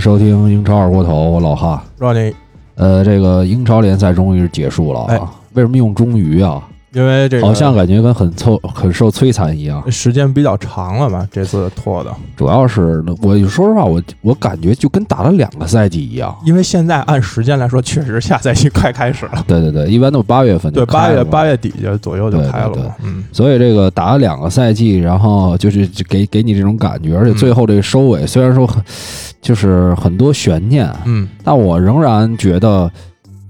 收听英超二锅头，我老哈。让你呃，这个英超联赛终于结束了啊！哎为什么用终于啊？因为这个好像感觉跟很凑很受摧残一样。时间比较长了嘛，这次拖的。主要是我说实话，我我感觉就跟打了两个赛季一样。因为现在按时间来说，确实下赛季快开始了。对对对，一般都八月份就对，八月八月底就左右就对对对开了。嗯，所以这个打了两个赛季，然后就是给给你这种感觉，而且最后这个收尾虽然说很就是很多悬念，嗯，但我仍然觉得，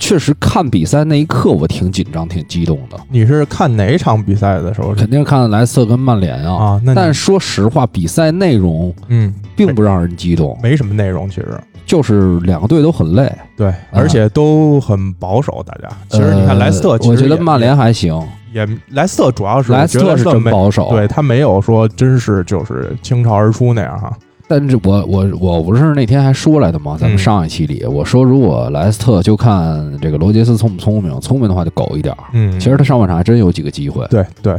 确实看比赛那一刻我挺紧张、挺激动的。你是看哪场比赛的时候肯定是看莱斯特跟曼联啊，啊？那但说实话，比赛内容嗯，并不让人激动，没什么内容，其实就是两个队都很累。对，而且都很保守。大家其实你看呃莱斯特，其实也我觉得曼联还行，也莱斯特主要是莱斯特真保守。对，他没有说真是就是倾巢而出那样哈。但是我我我不是那天还说来的吗？咱们嗯上一期里、我说，如果莱斯特就看这个罗杰斯聪不聪明，聪明的话就苟一点儿。嗯，其实他上半场还真有几个机会，对对，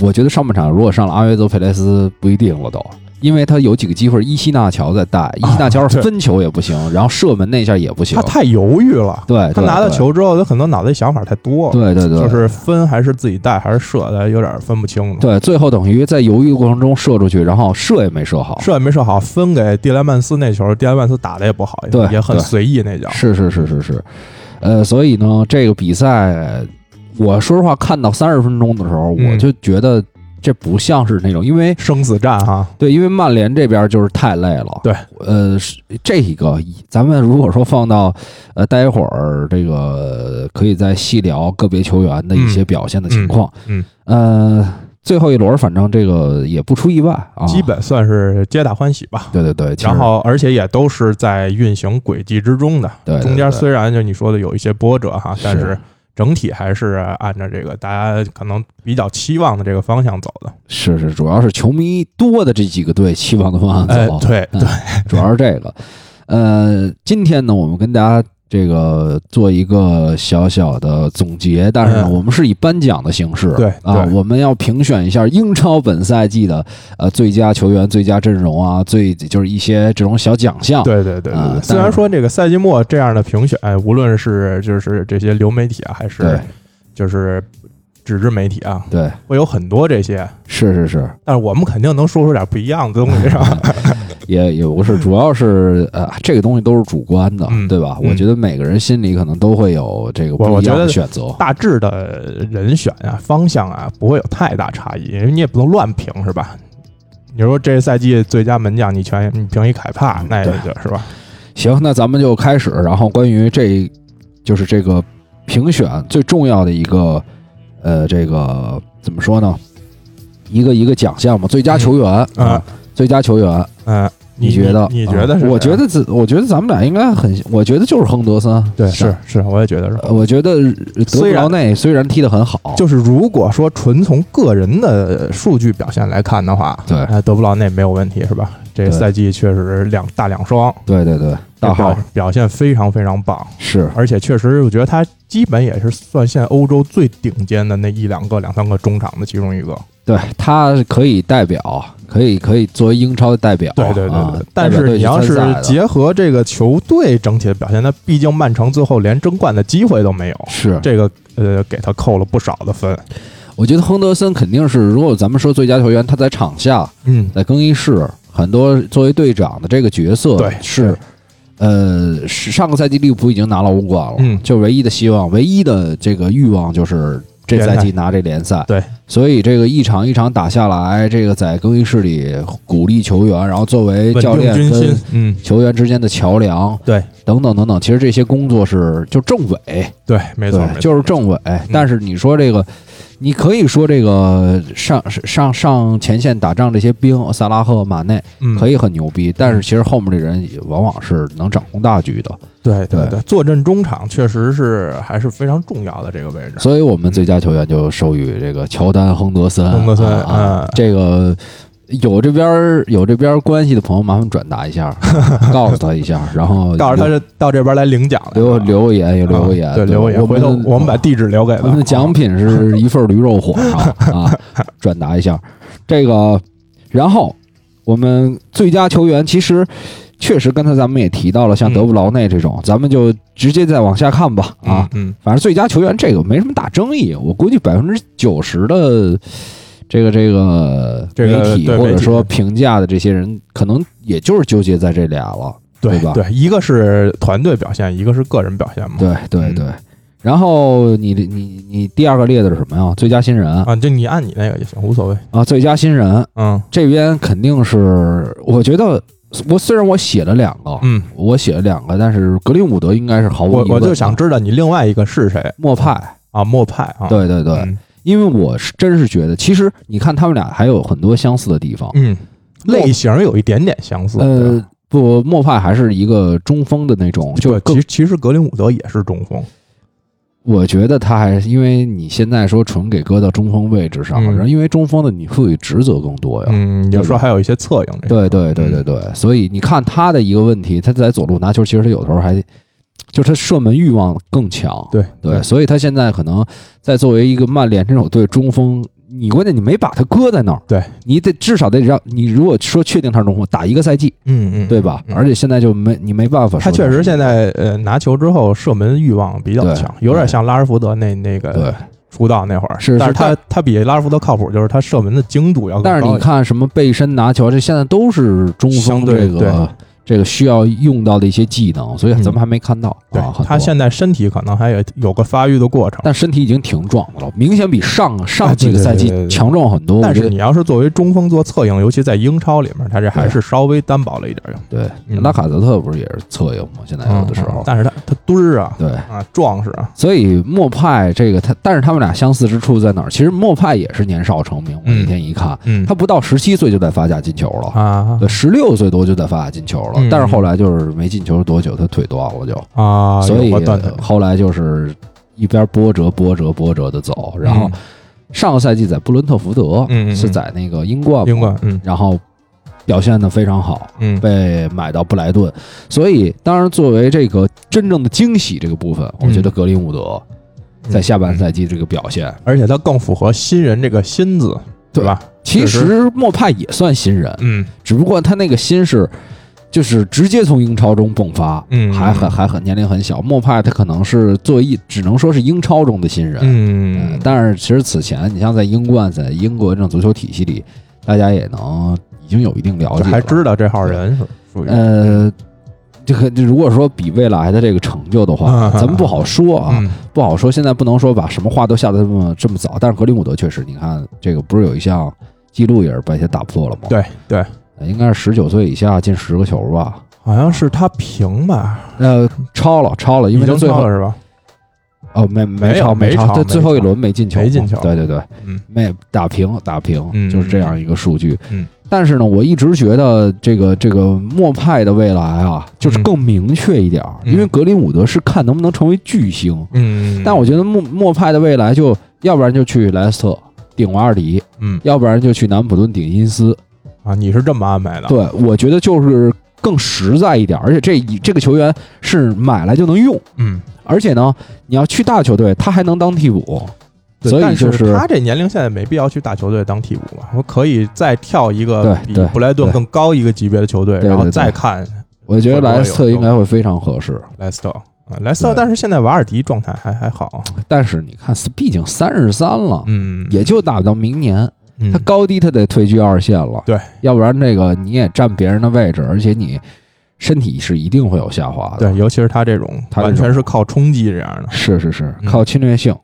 我觉得上半场如果上了阿约泽佩雷斯不一定了都，因为他有几个机会，伊西纳乔在带，伊西纳乔是分球也不行，然后射门那下也不行。他，太犹豫了。对，他拿到，球之后，他可能脑袋想法太多了，对对对，就是分还是自己带还是射的，有点分不清了。对，最后等于在犹豫的过程中射出去，然后射也没射好，射也没射好，分给蒂莱曼斯那球，蒂莱曼斯打的也不好，对也很随意那脚。是是是是是，呃，所以呢，这个比赛，我说实话，看到三十分钟的时候，嗯。我就觉得这不像是那种，因为生死战哈，对，因为曼联这边就是太累了。对，呃，这一个咱们如果说放到呃，待会儿这个可以再细聊个别球员的一些表现的情况。嗯呃，最后一轮反正这个也不出意外啊，基本算是皆大欢喜吧。对对对，然后，而且也都是在运行轨迹之中的。对对中间虽然就你说的有一些波折哈，但是是整体还是按照这个大家可能比较期望的这个方向走的。是是，主要是球迷多的这几个队期望的方向哎走，，嗯对对，主要是这个。呃，今天呢，我们跟大家这个做一个小小的总结，但是呢，嗯我们是以颁奖的形式，对啊，我们要评选一下英超本赛季的呃最佳球员、最佳阵容啊，最就是一些这种小奖项。对对对。虽然说这个赛季末这样的评选，无论是就是这些流媒体啊，还对是就是纸质媒体啊，对，会有很多这些，是是是，但是我们肯定能说出点不一样的东西，是吧？也也不是，主要是呃，这个东西都是主观的，嗯对吧？嗯我觉得每个人心里可能都会有这个我不一样的选择。大致的人选啊、方向啊，不会有太大差异，因为你也不能乱评，是吧？你说这赛季最佳门将，你全你评一凯帕，那也是吧？行，那咱们就开始。然后关于这，就是这个评选最重要的一个，呃，这个怎么说呢？一个一个奖项嘛，最佳球员嗯啊，最佳球员，嗯，你觉得？你你觉得是？啊我觉得自，我觉得咱们俩应该很，我觉得就是亨德森。对，是是，我也觉得是。呃我觉得德布劳内虽然踢得很好，就是如果说纯从个人的数据表现来看的话，对呃，德布劳内没有问题是吧？这对赛季确实两大两双，对对对，大号表表现非常非常棒，是而且确实我觉得他基本也是算现欧洲最顶尖的那一两个两三个中场的其中一个。对他可以代表，可以可以作为英超的代表。对对对啊对，但是你要是结合这个球队整体的表现，那毕竟曼城最后连争冠的机会都没有，是这个呃给他扣了不少的分。我觉得亨德森肯定是，如果咱们说最佳球员，他在场下嗯，在更衣室，很多作为队长的这个角色，对是，呃，是上个赛季利物浦已经拿了欧冠了，嗯。就唯一的希望，唯一的这个欲望就是这赛季拿这联赛，对，所以这个一场一场打下来，这个在更衣室里鼓励球员，然后作为教练跟。嗯，球员之间的桥梁，对，等等等等，其实这些工作是就政委，对，没错就是政委。但是你说这个，你可以说这个上上上前线打仗这些兵，萨拉赫、马内嗯，可以很牛逼，但是其实后面的人也往往是能掌控大局的。对对对对，坐镇中场确实是还是非常重要的这个位置。所以我们最佳球员就授予这个乔丹·亨德森。亨德森啊这个。有这边有这边关系的朋友，麻烦转达一下，告诉他一下，然后告诉他是到这边来领奖来留了留个言，也留个啊言，对，留个言。回头我们把地址留给他。我们的奖品是一份驴肉火烧啊，转达一下这个。然后我们最佳球员，其实确实刚才咱们也提到了，像嗯德布劳内这种，咱们就直接再往下看吧啊。嗯，反正最佳球员这个没什么大争议，我估计百分之九十的这个这个媒体或者说评价的这些人，可能也就是纠结在这俩了。对对吧对，一个是团队表现，一个是个人表现嘛。对对嗯对。然后你你你第二个列的是什么呀？最佳新人啊，就你按你那个也行，无所谓。啊，最佳新人嗯这边肯定是，我觉得我虽然我写了两个，嗯，我写了两个，但是格林伍德应该是毫无疑问的我我就想知道你另外一个是谁莫派，啊？莫派啊？对对对，嗯因为我是真是觉得，其实你看他们俩还有很多相似的地方，嗯，类型有一点点相似。呃吧，不，莫派还是一个中锋的那种，就其实其实格林伍德也是中锋。我觉得他还是因为你现在说纯给搁到中锋位置上，嗯然后因为中锋的你赋予职责更多呀。嗯，有时候还有一些策应。对对对对对，所以你看他的一个问题，他在左路拿球，其实他有时候还就是他射门欲望更强。对对，所以他现在可能在作为一个曼联这种队中锋，你关键你没把他搁在那儿，对。你得至少得让你如果说确定他是中锋，打一个赛季，嗯嗯，对吧？嗯。而且现在就没你没办法他确实现在呃拿球之后射门欲望比较强，有点像拉什福德那那对。个。出道那会儿，是是但是他他比拉什福德靠谱，就是他射门的精度要高但是你看什么背身拿球，这现在都是中锋相对这个这个需要用到的一些技能，所以咱们还没看到。对他现在身体可能还有有个发育的过程，但身体已经挺壮的了，明显比上上几个赛季强壮很多。但是你要是作为中锋做策应，尤其在英超里面，他这还是稍微单薄了一点儿。对嗯拉卡泽特不是也是侧应吗？现在有的时候，嗯但是他他墩儿啊对，啊壮实啊，所以莫派这个他，但是他们俩相似之处在哪儿？其实莫派也是年少成名，我那天一看，嗯，他不到十七岁就在法甲进球了。啊对，十六岁多就在法甲进球了，嗯但是后来就是没进球多久，他腿断了就，啊，所以后来就是一边波折波折波折的走，然后嗯。上个赛季在布伦特福德，嗯是在那个英冠，英冠，嗯。然后表现的非常好，嗯。被买到布莱顿，所以当然作为这个真正的惊喜这个部分，我觉得格林伍德在下半赛季这个表现，而且他更符合新人这个新字，对吧？其实实莫派也算新人，嗯。只不过他那个新是。就是直接从英超中迸发，嗯。还很还很年龄很小。莫派他可能是作为一，只能说是英超中的新人，嗯。呃，但是其实此前，你像在英冠，在英国这种足球体系里，大家也能已经有一定了解了，还知道这号人是属于。呃，这个如果说比未来的这个成就的话，嗯。咱们不好说啊，嗯。不好说。现在不能说把什么话都下得这么这么早，但是格林伍德确实，你看这个不是有一项记录也是被他打破了吗？对对，呃，应该是十九岁以下进十个球吧？好像是他平吧，呃，超了，超了，因为他最后是吧？哦，没没超超，没超最后一轮没进球，没进球。对对对，嗯。没打平打平，嗯就是这样一个数据。嗯，但是呢，我一直觉得这个这个莫派的未来啊，就是更明确一点，嗯。因为格林伍德是看能不能成为巨星，嗯，但我觉得莫莫派的未来就要不然就去莱斯特顶瓦尔迪，嗯。要不然就去南普顿顶因斯。啊，你是这么安排的？对，我觉得就是更实在一点，而且这一这个球员是买来就能用，嗯，而且呢，你要去大球队，他还能当替补。所以就是他这年龄现在没必要去大球队当替补吧？我可以再跳一个比布莱顿更高一个级别的球队，然后再看我觉得莱斯特应该会非常合适，莱斯特啊，莱斯特，但是现在瓦尔迪状态还还好，但是你看，毕竟三十三了，嗯，也就打到明年，嗯。他高低他得退居二线了，对，要不然这个你也占别人的位置，而且你身体是一定会有下滑的，对，尤其是他这种他完全是靠冲击这样的，是是是，嗯。靠侵略性。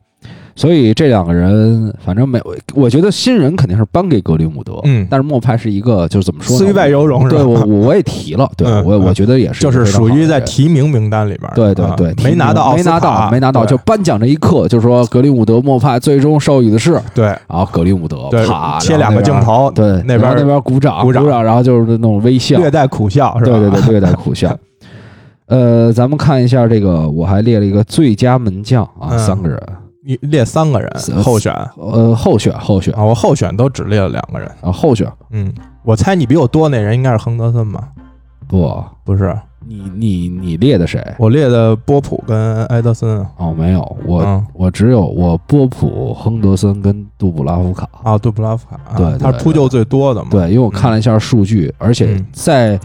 所以这两个人，反正没，我觉得新人肯定是颁给格林伍德，嗯但是莫派是一个，就是怎么说呢？虽败犹荣是吧？对我我我也提了，对嗯我我嗯觉得也是，就是属于在。提名名单里边儿，啊对对对，没拿到没拿到，没拿到，就颁奖这一刻，就是说格林伍德莫派最终授予的是，对然后格林伍德对啪切两个镜，头，对，那边那边鼓掌鼓掌然后就是那种微笑，略带苦笑，是吧？对对对，略带苦笑。呃，咱们看一下这个，我还列了一个最佳门将啊，嗯三个人，你列三个人候选呃，候选候选啊，我候选都只列了两个人。啊，候选嗯，我猜你比我多那人应该是亨德森吧？不，不是，你你你列的谁？我列的波普跟埃德森哦，没有，我嗯我只有我波普、亨德森跟杜布拉夫卡。啊，杜布拉夫卡，啊对对他是扑救最多的嘛？对，因为我看了一下数据，而且嗯在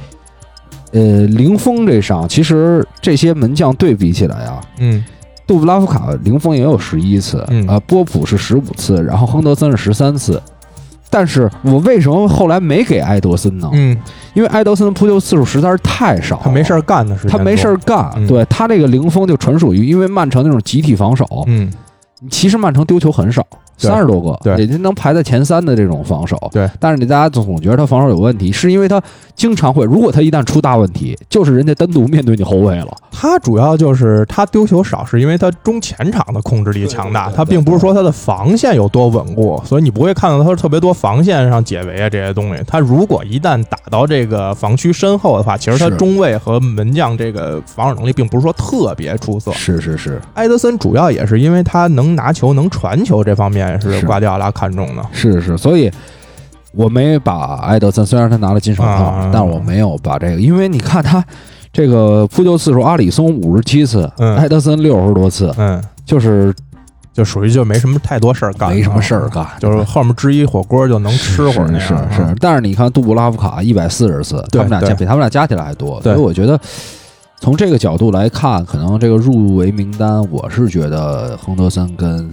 呃，零封这上，其实这些门将对比起来啊，嗯杜布拉夫卡零封也有十一次，嗯。呃，波普是十五次，然后亨德森是十三次。但是我为什么后来没给埃德森呢？嗯，因为埃德森的扑救次数实在是太少，他没事儿干的时间，他没事儿干。嗯。对他这个零封就纯属于因为曼城那种集体防守，嗯。其实曼城丢球很少，对三十多个，对也就能排在前三的这种防守。对，但是你大家总觉得他防守有问题，是因为他经常会，如果他一旦出大问题，就是人家单独面对你后卫了。他主要就是他丢球少，是因为他中前场的控制力强大，他并不是说他的防线有多稳固，所以你不会看到他特别多防线上解围啊这些东西。他如果一旦打到这个防区身后的话，其实他中卫和门将这个防守能力并不是说特别出色。是是是埃德森主要也是因为他能拿球、能传球这方面是是瓜迪奥拉看中的。是是，所以我没把埃德森，虽然他拿了金手套，啊但我没有把这个，因为你看他这个扑救次数，阿里松五十七次，嗯埃德森六十多次，嗯，就是就属于就没什么太多事儿干，没什么事儿，干，就是后面支一火锅就能吃会儿是。是是，但是你看杜布拉夫卡一百四十次，他们俩加比他们俩加起来还多，所以我觉得从这个角度来看，可能这个入围名单，我是觉得亨德森跟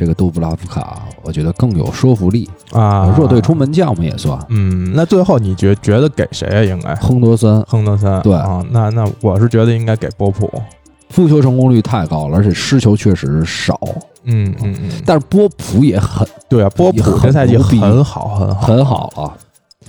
这个杜布拉夫卡，我觉得更有说服力。啊，弱队出门将嘛也算，嗯，那最后你觉觉得给谁啊？应该亨德森亨德森对啊，那那我是觉得应该给波普。扑球成功率太高了，而且失球确实少，嗯嗯嗯，但是波普也很对啊，波普这赛季很好很好很好啊，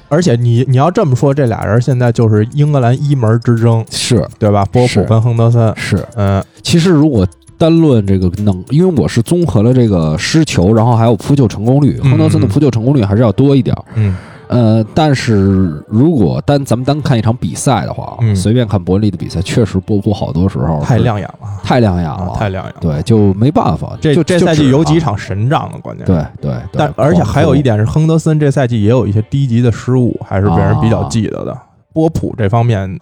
而且你你要这么说，这俩人现在就是英格兰一门之争，是对吧？波普跟亨德森，是。嗯其实如果单论这个能，因为我是综合了这个失球，然后还有扑救成功率，嗯亨德森的扑救成功率还是要多一点儿。嗯呃，但是如果单咱们单看一场比赛的话，嗯随便看伯恩利的比赛，确实波普好多时候太亮眼了，太亮眼啊了，太亮眼了。对，就没办法。这就这赛季有几场神仗了，关键对对，但而且还有一点是，亨德森这赛季也有一些低级的失误，还是被人比较记得的。波普这方面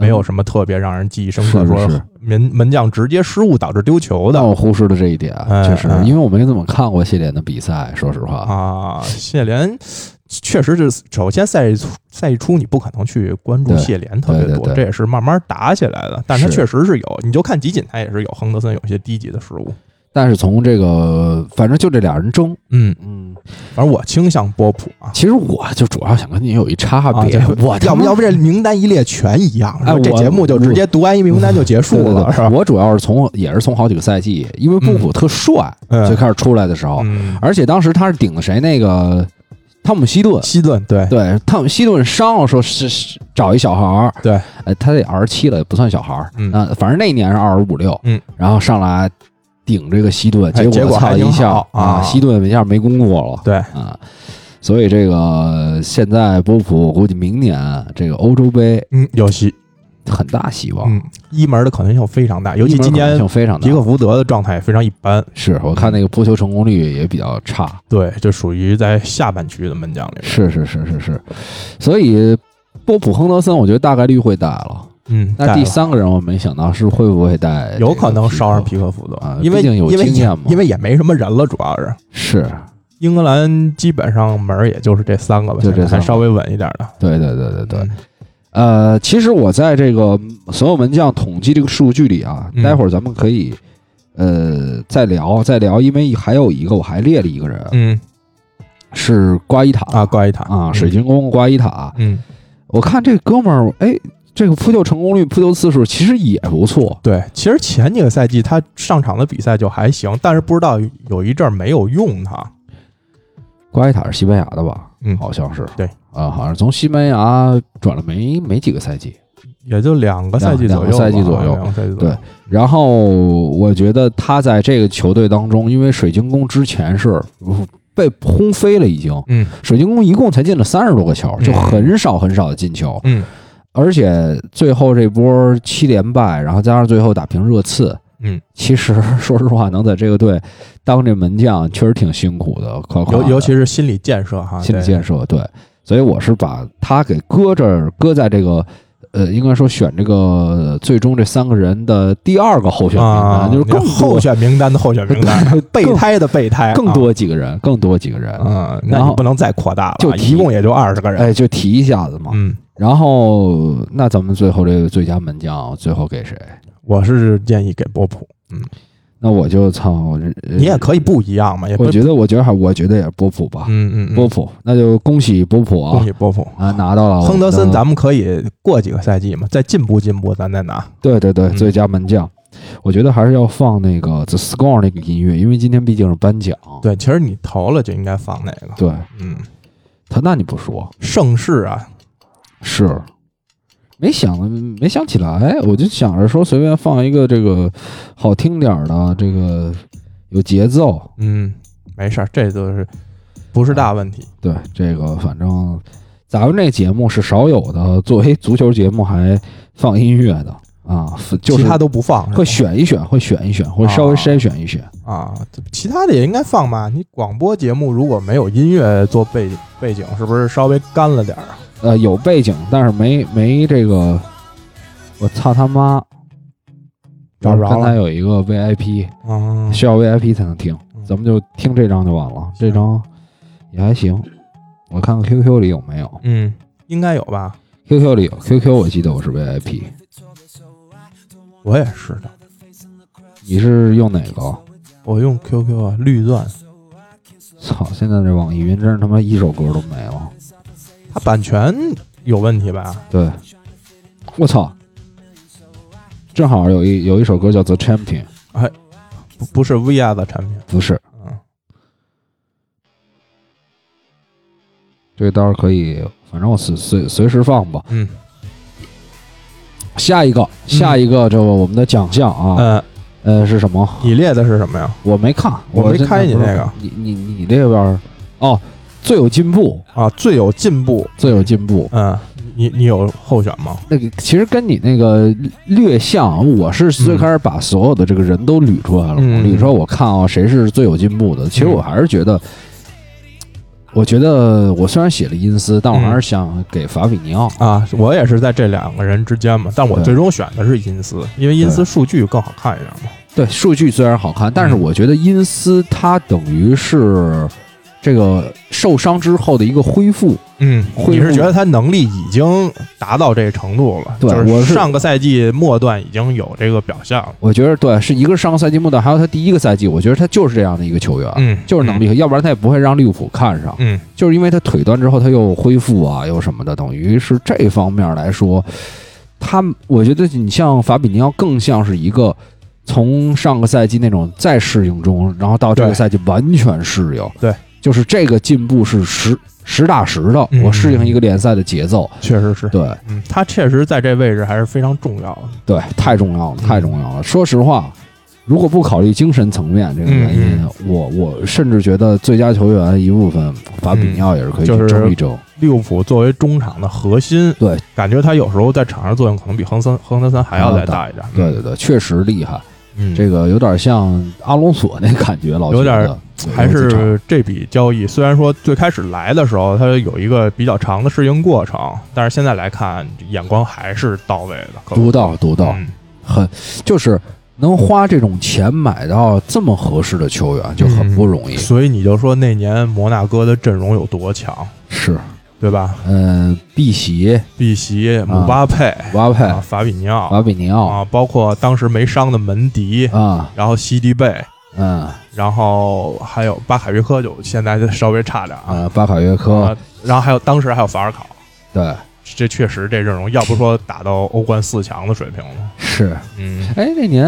没有什么特别让人记忆深刻，说门门将直接失误导致丢球的但我忽视了这一点，哎确实哎，因为我没怎么看过谢联的比赛，说实话。啊。谢联确实是，首先赛季赛季初你不可能去关注谢联特别多，对对对这也是慢慢打起来的。但是他确实是有，你就看集锦，他也是有亨德森有一些低级的失误。但是从这个，反正就这俩人争，嗯，嗯，反正我倾向波普啊。其实我就主要想跟你有一差啊，别，这我要不要不这名单一列全一样，哎我这节目就直接读完一名单就结束了，对对对是吧？我主要是从也是从好几个赛季，因为波普特帅，嗯最开始出来的时候，嗯，而且当时他是顶的谁那个汤姆希顿，希顿对。对，汤姆希顿伤了，说是是找一小孩儿，对，呃，他得二十七了，也不算小孩儿，嗯。啊反正那一年是二十五六，嗯，然后上来顶这个西顿，哎结果操一下啊西顿一下没工作了，对，啊，所以这个现在波普我估计明年这个欧洲杯嗯，有戏，很大希望，嗯，一门的可能性非常大，尤其今年性非常大皮克福德的状态也非常一般，是我看那个扑球成功率也比较差，对，就属于在下半区的门将里，是是是是是，所以波普亨德森我觉得大概率会带了。嗯，那第三个人我没想到是会不会带，有可能烧上皮克福德啊，因为毕竟有因为经验嘛。因为也没什么人了，主要是。是，英格兰基本上门儿也就是这三个吧，就这还稍微稳一点的，对对对对对。嗯。呃，其实我在这个所有门将统计这个数据里啊，嗯。待会儿咱们可以呃再聊再聊，因为还有一个我还列了一个人嗯。是瓜伊塔。啊，瓜伊塔。啊，水晶宫瓜伊塔。嗯，我看这哥们儿，哎，这个扑救成功率、扑救次数其实也不错。对，其实前几个赛季他上场的比赛就还行，但是不知道有一阵儿没有用他。瓜伊塔是西班牙的吧？嗯好像是。对啊，好像从西班牙转了没没几个赛季。也就两个赛季左右，两个赛季左右两个赛季左右对。然后我觉得他在这个球队当中，因为水晶宫之前是被轰飞了，已经嗯水晶宫一共才进了三十多个球，嗯就很少很少的进球，嗯而且最后这波七连败，然后加上最后打平热刺，嗯，其实说实话，能在这个队当这门将，确实挺辛苦的，夸夸尤的尤其是心理建设哈，心理建设，对，所以我是把他给搁这儿，搁在这个。呃，应该说选这个最终这三个人的第二个候选名啊，单，就是更多候选名单的候选名单，备胎的备胎，更多几个人，更多几个人，啊。嗯，那然后你不能再扩大了，就提一共也就二十个人。哎，就提一下子嘛。嗯然后，那咱们最后这个最佳门将，最后给谁？我是建议给波普。嗯，那我就操，呃你也可以不一样嘛，也不我觉得，我觉得还，我觉得也是波普吧，嗯嗯，嗯波普，那就恭喜波普啊恭喜波普啊，拿到了亨德森，咱们可以过几个赛季嘛，再进步进步，咱再拿。对对对，嗯最佳门将，我觉得还是要放那个 The Score 那个音乐，因为今天毕竟是颁奖。对，其实你投了就应该放那个。对，嗯，他那你不说盛世啊，是，没想没想起来，我就想着说随便放一个这个好听点儿的，这个有节奏。嗯，没事儿，这都是不是大问题。对，这个反正咱们这节目是少有的，作为足球节目还放音乐的啊，就是其他都不放，是吧会选一选，会选一选，会稍微筛选一选。啊，其他的也应该放吧。你广播节目如果没有音乐做背背景，是不是稍微干了点儿啊？呃，有背景，但是没没这个，我操他妈！找不着了。刚才有一个 VIP，嗯，需要 VIP 才能听，咱们就听这张就完了。这张也还行，我看看 QQ 里有没有嗯，应该有吧。，QQ 里有，QQ 我记得我是 VIP，我也是的，你是用哪个？我用 QQ 啊，绿钻，操！现在这网易云真是他妈一首歌都没了。它版权有问题吧？对，我操！正好有一有一首歌叫《The Champion》，哎不不是 VR 的产品。不是嗯，这个到时候可以，反正我随随随时放吧。嗯下一个，下一个，这个我们的奖项啊，呃，呃，是什么？你列的是什么呀？我没看，我没开你那个你你你这边哦，最有进步，啊，最有进步。最有进步。嗯，你你有候选吗？那个其实跟你那个略像，我是最开始把所有的这个人都捋出来了，嗯捋出来我看啊谁是最有进步的。其实我还是觉得，我觉得我虽然写了因斯，但我还是想给法比尼奥。啊，我也是在这两个人之间嘛，但我对最终选的是因斯，因为因斯数据更好看一点嘛。对，数据虽然好看，但是嗯我觉得因斯他等于是这个受伤之后的一个恢复。嗯，你是觉得他能力已经达到这个程度了？对我是上个赛季末段已经有这个表现了。我觉得对，是一个是上个赛季末段，还有他第一个赛季，我觉得他就是这样的一个球员，嗯，就是能力，要不然他也不会让利物浦看上。嗯。就是因为他腿断之后他又恢复啊，又什么的，等于是这方面来说，他我觉得你像法比尼奥更像是一个从上个赛季那种再适应中，然后到这个赛季完全适应。对，就是这个进步是实实打实的，嗯我适应一个联赛的节奏。嗯，确实是。对嗯，他确实在这位置还是非常重要的。对，太重要了，嗯太重要了。说实话。如果不考虑精神层面这个原因，嗯我我甚至觉得最佳球员一部分法比尼奥也是可以去就是争一争。利物浦作为中场的核心，对，感觉他有时候在场上作用可能比亨森亨德森还要再大一点。对对对，确实厉害。嗯，这个有点像阿隆索那感觉，老有点还是这笔交易，虽然说最开始来的时候他有一个比较长的适应过程，但是现在来看眼光还是到位的，独到独到，嗯。很就是能花这种钱买到这么合适的球员就很不容易。所以你就说那年摩纳哥的阵容有多强，是，对吧？嗯，碧玺、碧玺、姆巴佩、姆巴佩、啊、法比尼奥。法比尼奥。啊，包括当时没伤的门迪，啊，然后西迪贝，嗯。然后还有巴卡约科，就现在就稍微差点啊。啊，巴卡约科。啊，然后还有当时还有法尔考，对。这确实这阵容，要不说打到欧冠四强的水平了。是。嗯，哎，那年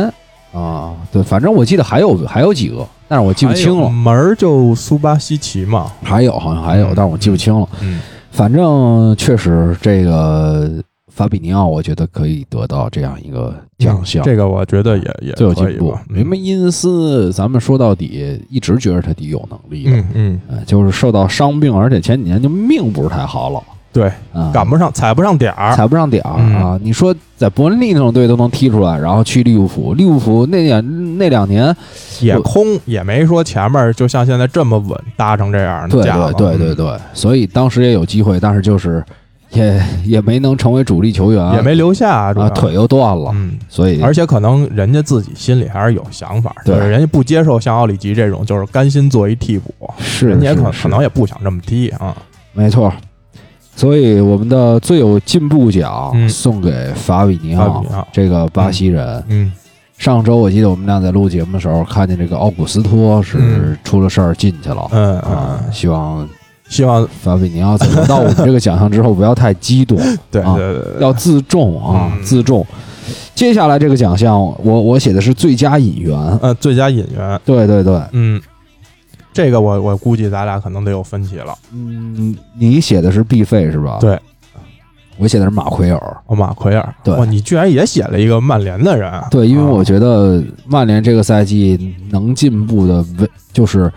啊，对，反正我记得还有还有几个，但是我记不清了。门儿就苏巴西奇嘛，还有好像还有，嗯。但是我记不清了。嗯，反正确实，这个法比尼奥，我觉得可以得到这样一个奖项，嗯这个我觉得也也最有进步。因为因斯，咱们说到底，一直觉得他挺有能力的，嗯嗯，呃就是受到伤病，而且前几年就命不是太好了，对，啊，赶不上，踩不上点儿。踩不上点儿嗯啊！你说在伯恩利那种队都能踢出来，然后去利物浦，利物浦那两那两年，也空，也没说前面就像现在这么稳搭成这样的对。对对对对，所以当时也有机会，但是就是也也没能成为主力球员，嗯，也没留下，啊，腿又断了，嗯，所以而且可能人家自己心里还是有想法，对就是人家不接受像奥里吉这种，就是甘心做一替补，是人家可可能也不想这么踢啊。没错。所以我们的最有进步奖嗯。送给法比尼奥这个巴西人。嗯。上周我记得我们俩在录节目的时候，看见这个奥古斯托是嗯。出了事儿进去了。嗯啊，嗯，希望希望法比尼奥在得到我们这个奖项之后，不要太激动，啊要自重啊，嗯。自重。接下来这个奖项，我我写的是最佳引援。呃最佳引援，对对对，嗯，这个我我估计咱俩可能得有分歧了。嗯，你写的是毕费是吧？对，我写的是马奎尔。哦，马奎尔，对哇，你居然也写了一个曼联的人啊，对，因为我啊觉得曼联这个赛季能进步的为就是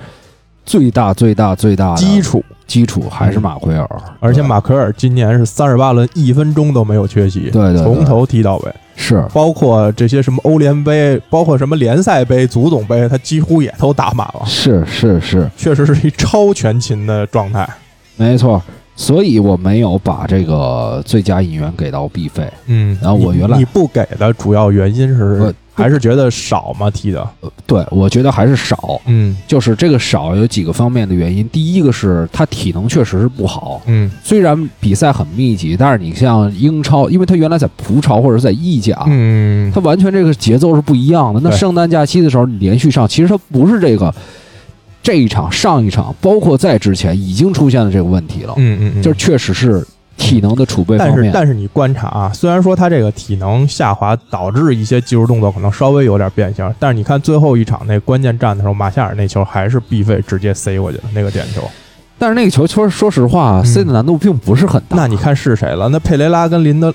最大最大最大的基础，基础还是马奎尔，而且马奎尔今年是三十八轮，一分钟都没有缺席，对对对从头踢到尾，是包括这些什么欧联杯，包括什么联赛杯、足总杯，他几乎也都打满了，是是是，确实是一超全勤的状态。没错。所以我没有把这个最佳引援给到毕费。嗯，然后我原来你不给的主要原因是我 还是觉得少吗？踢的，对我觉得还是少，嗯。就是这个少有几个方面的原因。第一个是他体能确实是不好，嗯。虽然比赛很密集，但是你像英超，因为他原来在葡超或者在意甲，嗯，他完全这个节奏是不一样的。那圣诞假期的时候，你连续上，其实他不是这个这一场、上一场，包括在之前已经出现了这个问题了，嗯嗯嗯，就是确实是体能的储备但是方面。但是你观察啊，虽然说他这个体能下滑导致一些技术动作可能稍微有点变形，但是你看最后一场那关键战的时候，马夏尔那球还是必费直接塞过去的那个点球。但是那个球，说说实话嗯塞的难度并不是很大。那你看是谁了？那佩雷拉跟林德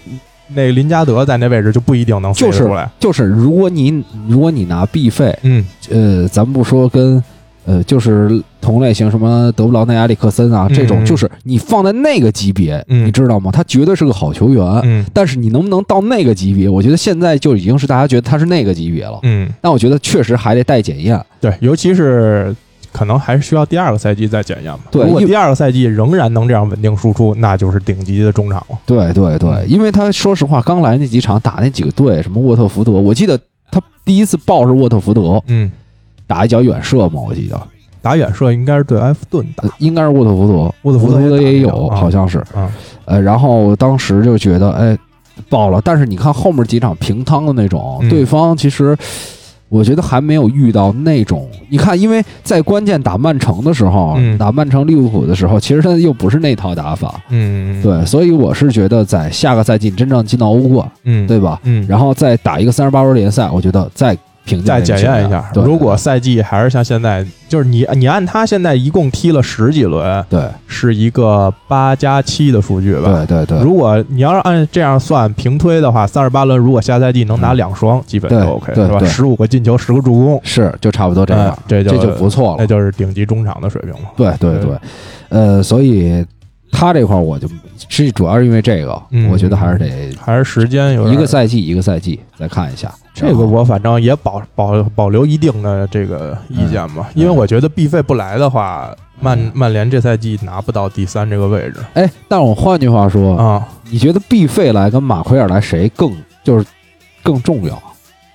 那林加德在那位置就不一定能塞就是出来。就是如果你如果你拿 B 费，嗯呃，咱们不说跟呃，就是同类型什么德布劳内、埃里克森啊这种，嗯就是你放在那个级别，嗯你知道吗？他绝对是个好球员。嗯但是你能不能到那个级别？我觉得现在就已经是大家觉得他是那个级别了。嗯，但我觉得确实还得待检验。对，尤其是。可能还是需要第二个赛季再检验吧。对如果第二个赛季仍然能这样稳定输出，那就是顶级的中场了。对对对，嗯因为他说实话，刚来那几场打那几个队，什么沃特福德，我记得他第一次报是沃特福德嗯，打一脚远射嘛，我记得、打远射应该是对埃弗顿打呃。应该是沃特福德，沃特福德也有，好像是。啊，呃，然后当时就觉得，哎，爆了。但是你看后面几场平汤的那种，嗯对方其实我觉得还没有遇到那种。你看，因为在关键打曼城的时候，嗯打曼城利物浦的时候，其实他又不是那套打法。嗯，对，所以我是觉得在下个赛季真正进到欧冠，嗯，对吧？嗯，然后再打一个三十八轮联赛，我觉得再评价再检验一下。如果赛季还是像现在，就是你你按他现在一共踢了十几轮，对是一个八加七的数据吧？对对对，如果你要是按这样算平推的话，三十八轮如果下赛季能拿两双，基本就 OK，是吧？十五个进球，十个助攻，是就差不多这样哎，这就这就不错了。那就是顶级中场的水平了。对对对对，呃，所以他这块儿我就实主要是因为这个，嗯。我觉得还是得还是时间有点一个赛季一个赛季再看一下。这个我反正也保保保留一定的这个意见吧，因为我觉得毕费不来的话，曼嗯。曼联这赛季拿不到第三这个位置。哎，但我换句话说，啊。你觉得毕费来跟马奎尔来谁更就是更重要？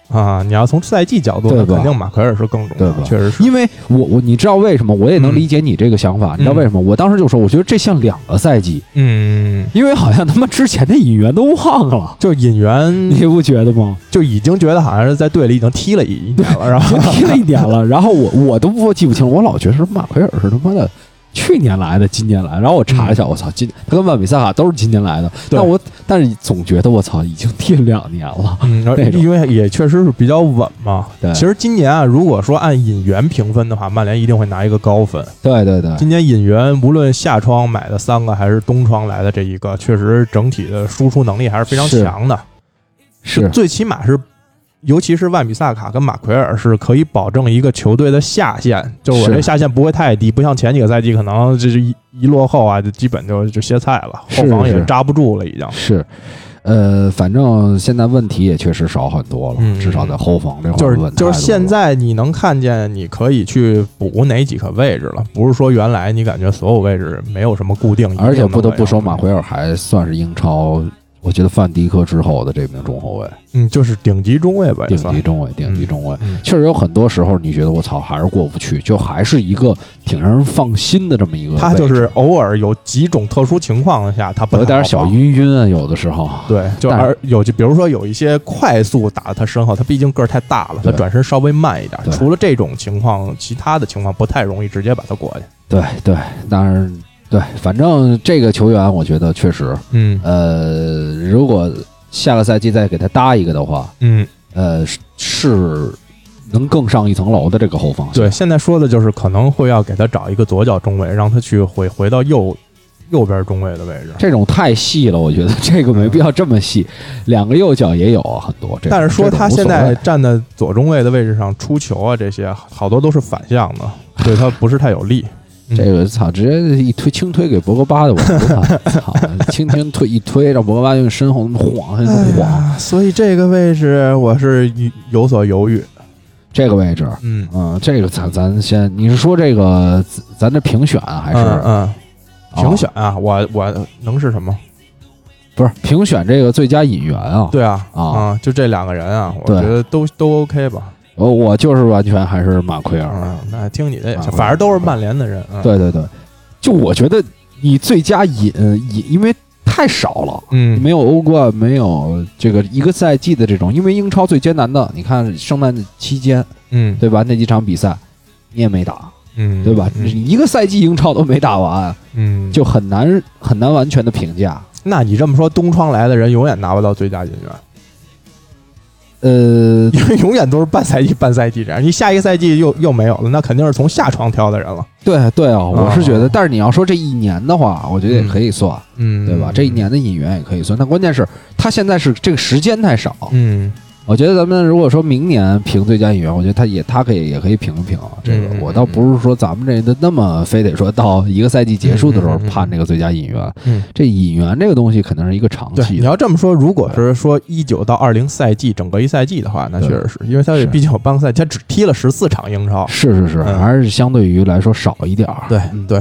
啊！你要从赛季角度，肯定马奎尔是更重要，对吧确实是。因为我我你知道为什么？我也能嗯理解你这个想法。你知道为什么？我当时就说，我觉得这像两个赛季，嗯，因为好像他妈之前的引援都忘了，就引援你不觉得吗？就已经觉得好像是在队里已经踢了一一年了，然后踢了一年了，然后我我都不记不清，我老觉得是马奎尔是他妈的去年来的，今年来，然后我查一下，我操，今他跟万比萨卡都是今年来的，但我但是总觉得我操，已经踢了两年了，嗯，因为也确实是比较稳嘛。对其实今年啊，如果说按引援评分的话，曼联一定会拿一个高分。对对对，今年引援无论夏窗买的三个还是冬窗来的这一个，确实整体的输出能力还是非常强的。是最起码是，尤其是万比萨卡跟马奎尔是可以保证一个球队的下限，就是我这下限不会太低，不像前几个赛季可能就是一一落后啊，就基本就就歇菜了，后防也是扎不住了，已经。是。呃，反正现在问题也确实少很多了，嗯至少在后防这块就是就是现在你能看见，你可以去补哪几个位置了，不是说原来你感觉所有位置没有什么固定，而且不得不说，马奎尔还算是英超，我觉得范迪克之后的这名中后卫，嗯，就是顶级中卫吧，顶级中卫，顶级中卫。嗯确实有很多时候，你觉得我操，还是过不去，就还是一个挺让人放心的这么一个。他就是偶尔有几种特殊情况下，他不有点小晕晕啊，有的时候。对，就但是而有就比如说有一些快速打他身后，他毕竟个儿太大了，他转身稍微慢一点。对除了这种情况，其他的情况不太容易直接把他过去。对对，当然对，反正这个球员，我觉得确实，嗯呃，如果下个赛季再给他搭一个的话，嗯，呃，是是能更上一层楼的这个后防线。对，现在说的就是可能会要给他找一个左脚中卫，让他去回回到右右边中卫的位置。这种太细了，我觉得这个没必要这么细。两个右脚也有很多，这但是说他现在站在左中卫的位置上出球啊，这些好多都是反向的，对他不是太有利。嗯这个操，直接一推轻推给博格巴的，我，操，轻轻推一推，让博格巴用身后那么晃，那么晃。啊，所以这个位置我是有所犹豫。这个位置，嗯，嗯，这个咱咱先，你是说这个咱这评选还是、嗯评选啊，我我能是什么？不是评选这个最佳引援啊？，对啊啊啊，就这两个人啊，我觉得都都 OK 吧。我我就是完全还是马奎尔。嗯，那听你的也行，啊反正都是曼联的人。嗯，对对对，就我觉得你最佳引引，因为太少了。嗯，没有欧冠，没有这个一个赛季的这种，因为英超最艰难的，你看圣诞期间，嗯对吧？那几场比赛你也没打，嗯，对吧？嗯一个赛季英超都没打完，嗯，就很难很难完全的评价。那你这么说，东窗来的人永远拿不到最佳引援，呃，因为永远都是半赛季半赛季这样。你下一个赛季又又没有了，那肯定是从下窗挑的人了。对对啊，我是觉得，哦但是你要说这一年的话，我觉得也可以算，嗯对吧？这一，年的引援也可以算，但关键是他现在是这个时间太少。嗯我觉得咱们如果说明年评最佳演员，我觉得他也他可以也可以评一评这个。嗯我倒不是说咱们这的那么非得说到一个赛季结束的时候判这个最佳演员。嗯，这演员这个东西肯定是一个长期，你。要这么说，如果是说一九到二零赛季整个一赛季的话，那确实是因为他是毕竟有半个赛季，他只踢了十四场英超。是是是，嗯还是相对于来说少一点儿。对嗯对，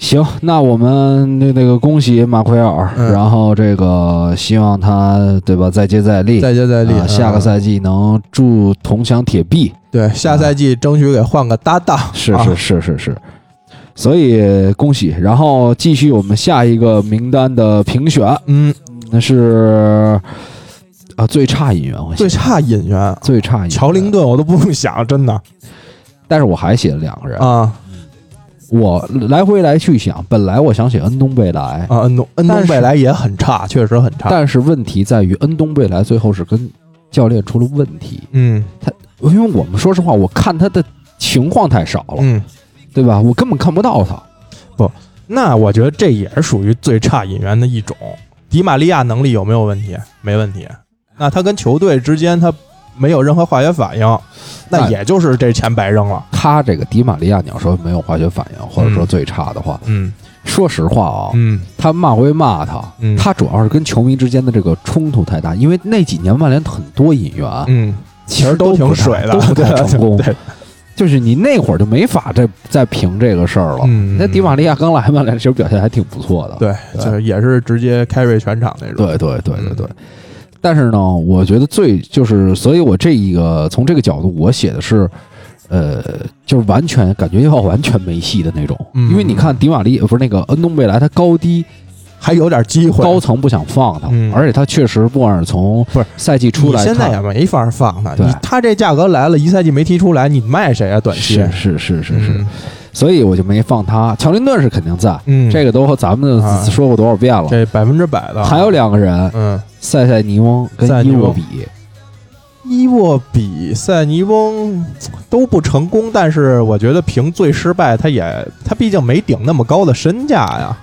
行，那我们那那个恭喜马奎尔，嗯。然后这个希望他对吧再接再厉，再接再厉啊，下个嗯。赛季能铸铜墙铁壁。对下赛季争取给换个搭档。啊。是是是是。是，所以恭喜，然后继续我们下一个名单的评选，嗯，那是啊最差引援，我写最差引援最差引援乔林，顿我都不用想，真的。但是我还写了两个人，啊我来回来去想，本来我想写恩东贝莱，啊！恩东恩东贝莱也很差，确实很差。但是问题在于恩东贝莱最后是跟教练出了问题，嗯他因为我们说实话，我看他的情况太少了，嗯，对吧？我根本看不到他。不那我觉得这也是属于最差引援的一种。迪玛利亚能力有没有问题？没问题。那他跟球队之间他没有任何化学反应，那那也就是这钱白扔了。他这个迪玛利亚，你要说没有化学反应，或者说最差的话，嗯说实话啊，嗯他骂归骂他，嗯他主要是跟球迷之间的这个冲突太大，因为那几年曼联很多引援，嗯，其实都挺水的都不太对成功。对就是你那会儿就没法再再评这个事儿了。嗯那迪玛利亚刚来曼联，其实表现还挺不错的。对，对就是也是直接 carry 全场那种。对对对对对。嗯但是呢，我觉得最就是，所以我这一个从这个角度，我写的是，呃，就是完全感觉要完全没戏的那种。嗯因为你看迪玛利不是那个恩东贝莱，他高低还有点机会。高层不想放他，嗯而且他确实不管是从不是赛季出来现在也没法放他，对你他这价格来了，一赛季没踢出来，你卖谁啊？短期是是是是是，嗯所以我就没放他。乔林顿是肯定在，嗯，这个都咱们啊说过多少遍了。这百分之百的。还有两个人，嗯，塞塞尼翁跟伊沃比，伊沃比、塞尼翁都不成功，但是我觉得凭最失败，他也他毕竟没顶那么高的身价呀。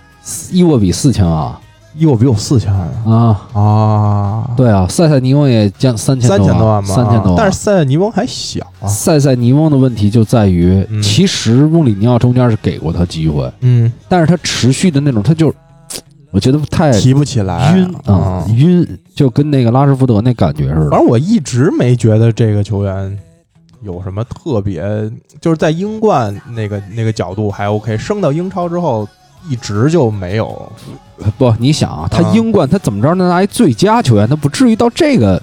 伊沃比四千啊。伊沃比有四千万啊，啊，对啊，塞塞尼翁也将三千三千多万万吧，三千多万。但是塞塞尼翁还小啊。塞塞尼翁的问题就在于，嗯。其实穆里尼奥中间是给过他机会，嗯，但是他持续的那种，他就我觉得太提不起来，晕啊、晕，就跟那个拉什福德那感觉似的。反正我一直没觉得这个球员有什么特别，就是在英冠那个那个角度还 OK，升到英超之后一直就没有，不，你想啊，他啊英冠他怎么着能拿一最佳球员，他不至于到这个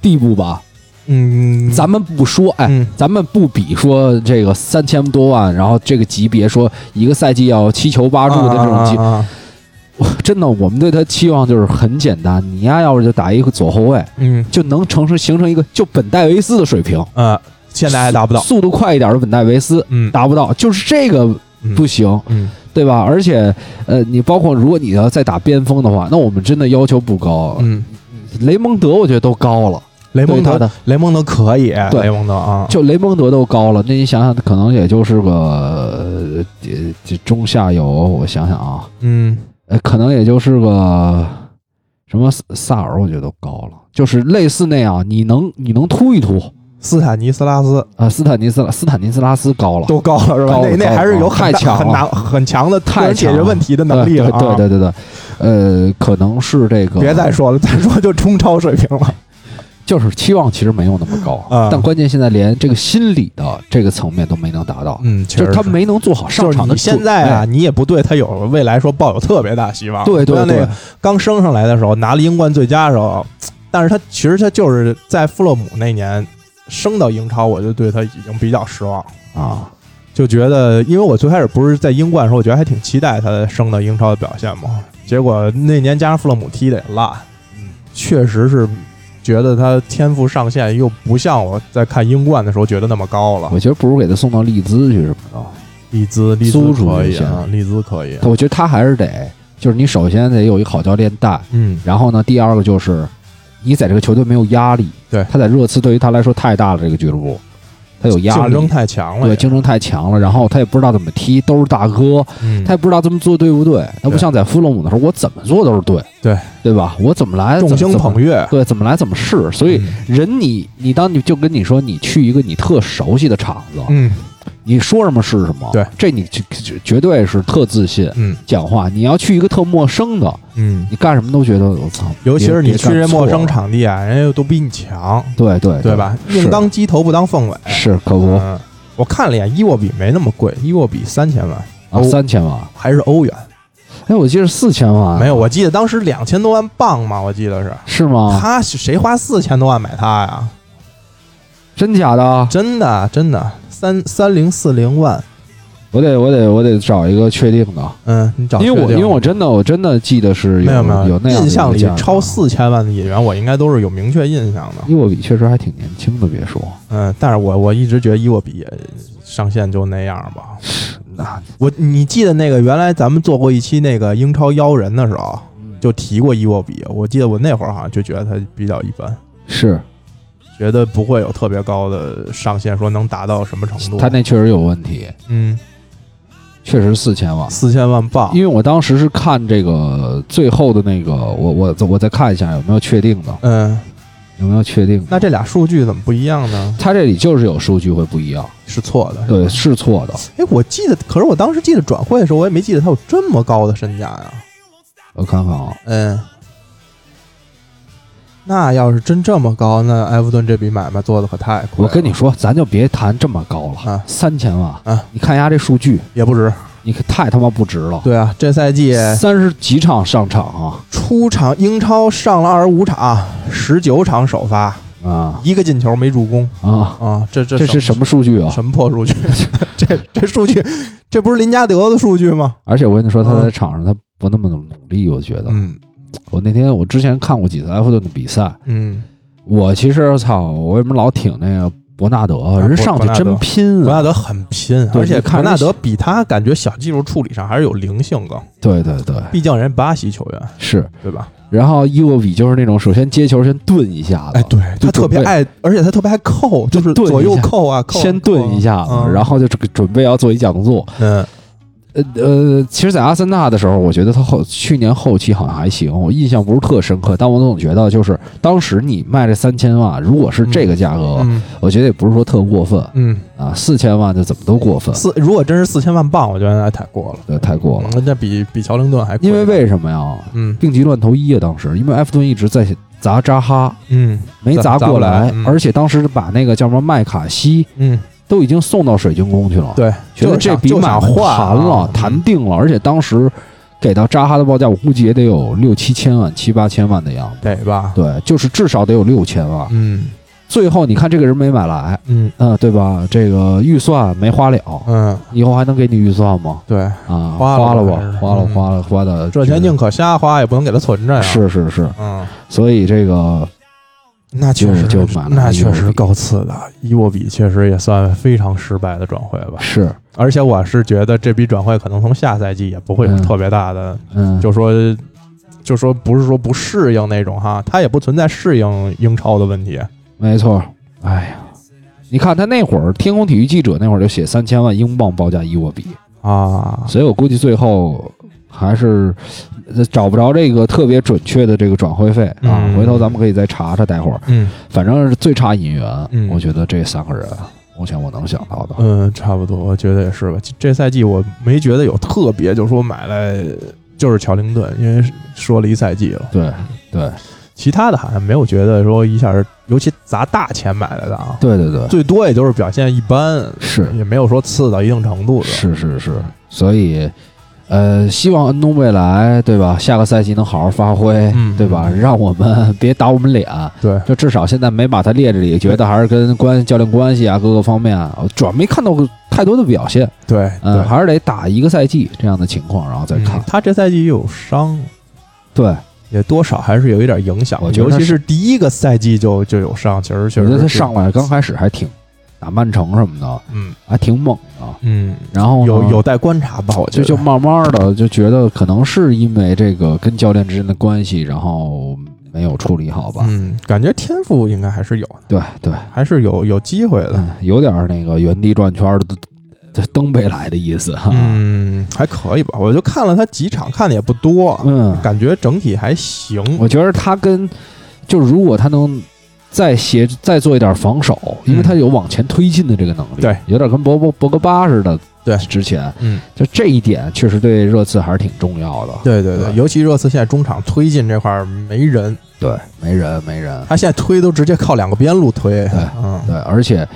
地步吧？嗯，咱们不说，哎，嗯。咱们不比说这个三千多万，然后这个级别说一个赛季要七球八助的这种级，啊啊啊 真的，我们对他期望就是很简单，你呀，要是就打一个左后卫，嗯。就能成成形成一个就本戴维斯的水平，呃，现在还达不到，速度快一点的本戴维斯嗯，达不到，就是这个嗯。不行，嗯。对吧？而且，呃，你包括如果你要再打边锋的话，那我们真的要求不高，嗯，雷蒙德我觉得都高了，雷蒙德的。雷蒙德可以，对。雷蒙德啊，就雷蒙德都高了，那你想想，可能也就是个呃这这中下游，我想想啊，嗯呃，可能也就是个什么萨尔，我觉得都高了，就是类似那样，你能你能突一突斯坦尼斯拉斯啊？斯坦尼斯拉斯坦尼斯拉斯高了，都高了是吧？那那还是有很强很难很强的太解决问题的能力了对对对对，呃，可能是这个，别再说了，再说就中超水平了。就是期望其实没有那么高，啊但关键现在连这个心理的这个层面都没能达到，嗯，就是他没能做好上场的。现在啊，你也不对他有未来说抱有特别大希望。对对对刚升上来的时候拿了英冠最佳的时候，但是他其实他就是在富勒姆那年升到英超，我就对他已经比较失望，啊，就觉得因为我最开始不是在英冠的时候，我觉得还挺期待他升到英超的表现嘛，结果那年加上富勒姆踢的也烂，嗯确实是。觉得他天赋上限又不像我在看英冠的时候觉得那么高了。我觉得不如给他送到利兹去什么的。利兹，利兹可以啊，利兹可以。我觉得他还是得，就是你首先得有一个好教练带，嗯，然后呢，第二个就是你在这个球队没有压力。对他在热刺对于他来说太大了，这个俱乐部他有压力，竞争太强了。对竞争太强了，然后他也不知道怎么踢，都是大哥，嗯，他也不知道这么做对不对。他不像在弗洛姆的时候，我怎么做都是对，对对吧？我怎么来众星捧月，对，怎么来怎么试。所以嗯人你你当你就跟你说，你去一个你特熟悉的场子，嗯你说什么是什么，对，这你绝绝绝对是特自信嗯讲话。你要去一个特陌生的，嗯，你干什么都觉得我操，尤其是你去这陌生，场地啊，人家又都比你强，对对对吧？宁当鸡头不当凤尾。是可不嗯，我看了一眼，伊沃比没那么贵，伊沃比三千万，啊，三千万，还是欧元？哎，我记得四千万，没有，我记得当时两千多万镑嘛，我记得是。是吗？他谁花四千多万买他呀？真假的？真的真的，三三零四零万。我得我得我得找一个确定的，嗯，你找因为我因为我真的我真的记得是没有没有那样印象里超四千万的演员，我应该都是有明确印象的。伊沃比确实还挺年轻的，别说嗯，但是我我一直觉得伊沃比也上线就那样吧。那我你记得那个原来咱们做过一期那个英超妖人的时候，就提过伊沃比。我记得我那会儿好像就觉得他比较一般，是觉得不会有特别高的上限，说能达到什么程度。他那确实有问题，嗯，确实四千万。四千万镑，因为我当时是看这个最后的那个，我我我再看一下有没有确定的，嗯，有没有确定的。那这俩数据怎么不一样呢？他这里就是有数据会不一样，是错的。对，是错的。哎，我记得，可是我当时记得转会的时候，我也没记得他有这么高的身价呀。我看看啊，嗯，那要是真这么高，那埃弗顿这笔买卖做的可太亏了。我跟你说，咱就别谈这么高了，啊三千万啊！你看一下这数据，也不值。你可太他妈不值了。对啊，这赛季三十几场上场啊出场英超上了二十五场，十九场首发，啊一个进球没助攻啊！啊！这这这是什么数据啊？什么破数据？这这数据，这不是林加德的数据吗？而且我跟你说，他在嗯场上他不那么努力，我觉得。嗯我那天我之前看过几次埃弗顿的比赛，嗯，我其实操，我为什么老挺那个伯纳德？啊人上去真拼啊！伯纳德很拼，对而且伯纳德比他感觉小技术处理上还是有灵性更，对对对，毕竟人巴西球员，是。对吧？然后伊沃比就是那种首先接球先顿一下子，哎，对他特别爱，而且他特别爱扣，就是左右扣啊，扣啊先顿一下子，嗯然后就准备要做一假动作。嗯呃呃，其实，在阿森纳的时候，我觉得他后去年后期好像还行，我印象不是特深刻，但我总觉得就是当时你卖这三千万，如果是这个价格，嗯我觉得也不是说特过分嗯，啊，四千万就怎么都过分，四如果真是四千万镑，我觉得那太过了，对，太过了。嗯那比比乔林顿还贵因为为什么呀？嗯病急乱投医啊！当时因为埃弗顿一直在砸扎哈，嗯没砸过来，来嗯而且当时把那个叫什么麦卡锡嗯都已经送到水晶宫去了。对，觉得这笔买谈了啊，谈定了，而且当时给到扎哈的报价，我估计也得有六七千万、七八千万的样子。得吧？对，就是至少得有六千万。嗯最后你看这个人没买来，嗯嗯、对吧？这个预算没花了，嗯，以后还能给你预算吗？对，啊，花了花了吧花了，嗯花了，花的这钱宁可瞎花，也不能给他存着呀。，是是是，嗯，所以这个那确实就就买了那确实够次的。伊沃比确实也算非常失败的转会吧。是，而且我是觉得这笔转会可能从下赛季也不会有嗯特别大的，嗯，就说就说不是说不适应那种哈，他也不存在适应英超的问题。没错。哎呀，你看他那会儿，天空体育记者那会儿就写三千万英镑报价伊沃比，啊，所以我估计最后还是呃找不着这个特别准确的这个转会费啊。嗯回头咱们可以再查查，待会儿。嗯反正是最差引援，嗯我觉得这三个人目前我能想到的。嗯，差不多，我觉得也是吧。这赛季我没觉得有特别，就是说买来就是乔林顿，因为说了一赛季了，对对其他的好像没有觉得说一下，尤其砸大钱买来的啊，对对对，最多也就是表现一般，是也没有说次到一定程度的。是是是，所以。呃，希望恩东未来，对吧？下个赛季能好好发挥，嗯。对吧？让我们别打我们脸，对，就至少现在没把他列这里，觉得还是跟关教练关系啊各个方面啊，主要没看到太多的表现，对嗯，对，还是得打一个赛季这样的情况，然后再看。嗯。他这赛季又有伤，对，也多少还是有一点影响我，觉得他是尤其是第一个赛季就就有伤，其实确实我觉得他上来刚开始还挺打曼城什么的，嗯还挺猛的。嗯，然后有有待观察吧，我觉得就就慢慢的就觉得可能是因为这个跟教练之间的关系，然后没有处理好吧？嗯，感觉天赋应该还是有的，对对，还是有有机会的。嗯，有点那个原地转圈的这东北来的意思哈。嗯，还可以吧，我就看了他几场，看的也不多，嗯，感觉整体还行。我觉得他跟就如果他能再协再做一点防守，因为他有往前推进的这个能力，嗯对，有点跟博博博格巴似的。对之前嗯，就这一点确实对热刺还是挺重要的。对对对，对尤其热刺现在中场推进这块儿没人，对，没人没人。他现在推都直接靠两个边路推。对嗯，对，而且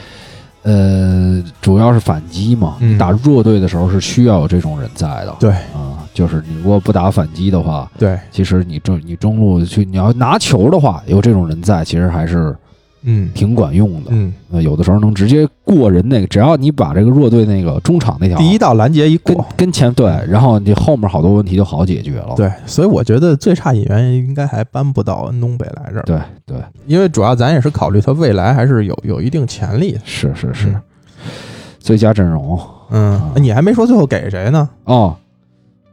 呃，主要是反击嘛。嗯你打弱队的时候是需要有这种人在的。对啊、就是你如果不打反击的话，对，其实你中你中路去你要拿球的话，有这种人在，其实还是嗯挺管用的。嗯，呃，有的时候能直接过人那个，只要你把这个弱队那个中场那条第一道拦截一跟过。跟前对，然后你后面好多问题就好解决了。对，所以我觉得最差演员应该还搬不到恩东北来这儿，对对，因为主要咱也是考虑他未来还是有有一定潜力的。是是是，嗯最佳阵容嗯啊，你还没说最后给谁呢？哦。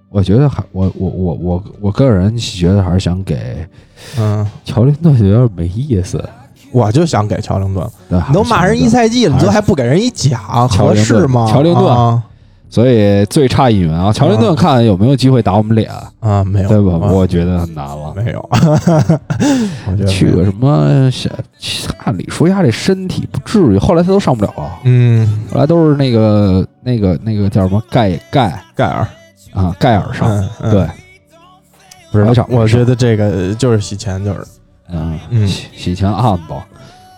我觉得还我我我我我个人觉得还是想给嗯，乔林顿有点没意思。我就想给乔林顿，对你都骂人一，赛季了，你最后还不给人一奖，合适吗？乔林顿。啊。所以最差一员啊，乔林顿看有没有机会打我们脸，啊，没有，对吧？啊。我觉得很难了。没有，我觉得去个什么小，按理说他这身体不至于，后来他都上不了了，嗯，后来都是那个那个那个叫什么盖盖。盖尔。啊盖尔上，嗯嗯。对，不是我想我觉得这个就是洗钱，就是嗯嗯。洗洗钱案子，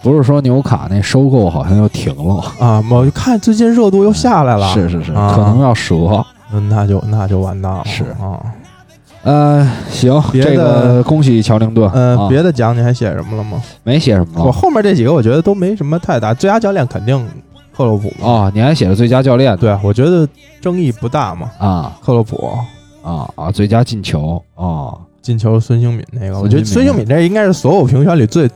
不是说纽卡那收购好像又停了，啊，我看最近热度又下来了，是是是，啊。可能要折。嗯那就那就完蛋了，是。啊，呃，行，别的这个恭喜乔林顿，呃，啊。别的奖你还写什么了吗？没写什么了。我后面这几个我觉得都没什么太大，最佳教练肯定克洛普嘛，哦，你还写了最佳教练。对，我觉得争议不大嘛，啊。克洛普。啊啊，最佳进球。啊，进球孙兴敏那个，我觉得孙孙兴敏这应该是所有评选里最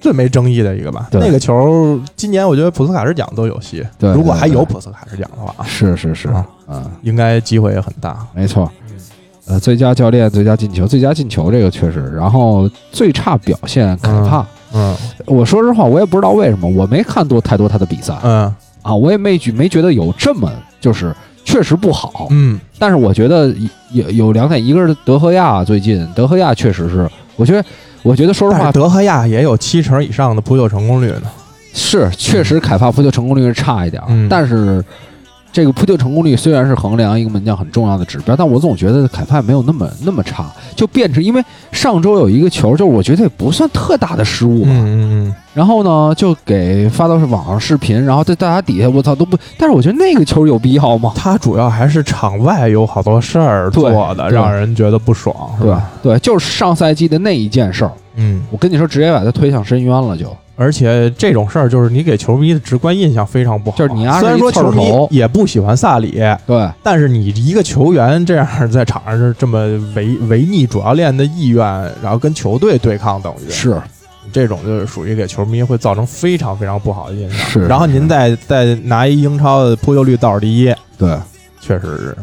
最没争议的一个吧。对。那个球今年我觉得普斯卡什奖都有戏，对如果还有普斯卡什奖的话啊，是是是。啊，嗯，应该机会也很大。没错。呃，最佳教练、最佳进球、最佳进球这个确实，然后最差表现凯帕。嗯。我说实话，我也不知道为什么，我没看多太多他的比赛。嗯。啊，我也没觉没觉得有这么就是确实不好。嗯但是我觉得有有两点，一个是德赫亚最近，德赫亚确实是，我觉得我觉得说实话德赫亚也有七成以上的扑救成功率呢。是确实凯帕扑救成功率是差一点，嗯但是这个扑救成功率虽然是衡量一个门将很重要的指标，但我总觉得凯帕没有那么那么差，就变成因为上周有一个球，就是我觉得也不算特大的失误吧，嗯嗯然后呢就给发到是网上视频，然后在大家底下我操都不，但是我觉得那个球有必要吗？他主要还是场外有好多事儿做的，让人觉得不爽，是对吧？对，就是上赛季的那一件事儿，嗯，我跟你说，直接把他推向深渊了就，而且这种事儿就是你给球迷的直观印象非常不好。就是你虽然说球迷也不喜欢萨里，对。但是你一个球员这样在场上是这么违违逆主教练的意愿，然后跟球队对抗，等于。是。这种就是属于给球迷会造成非常非常不好的印象。是。然后您再再拿一英超的扑救率倒数第一，对。确实是，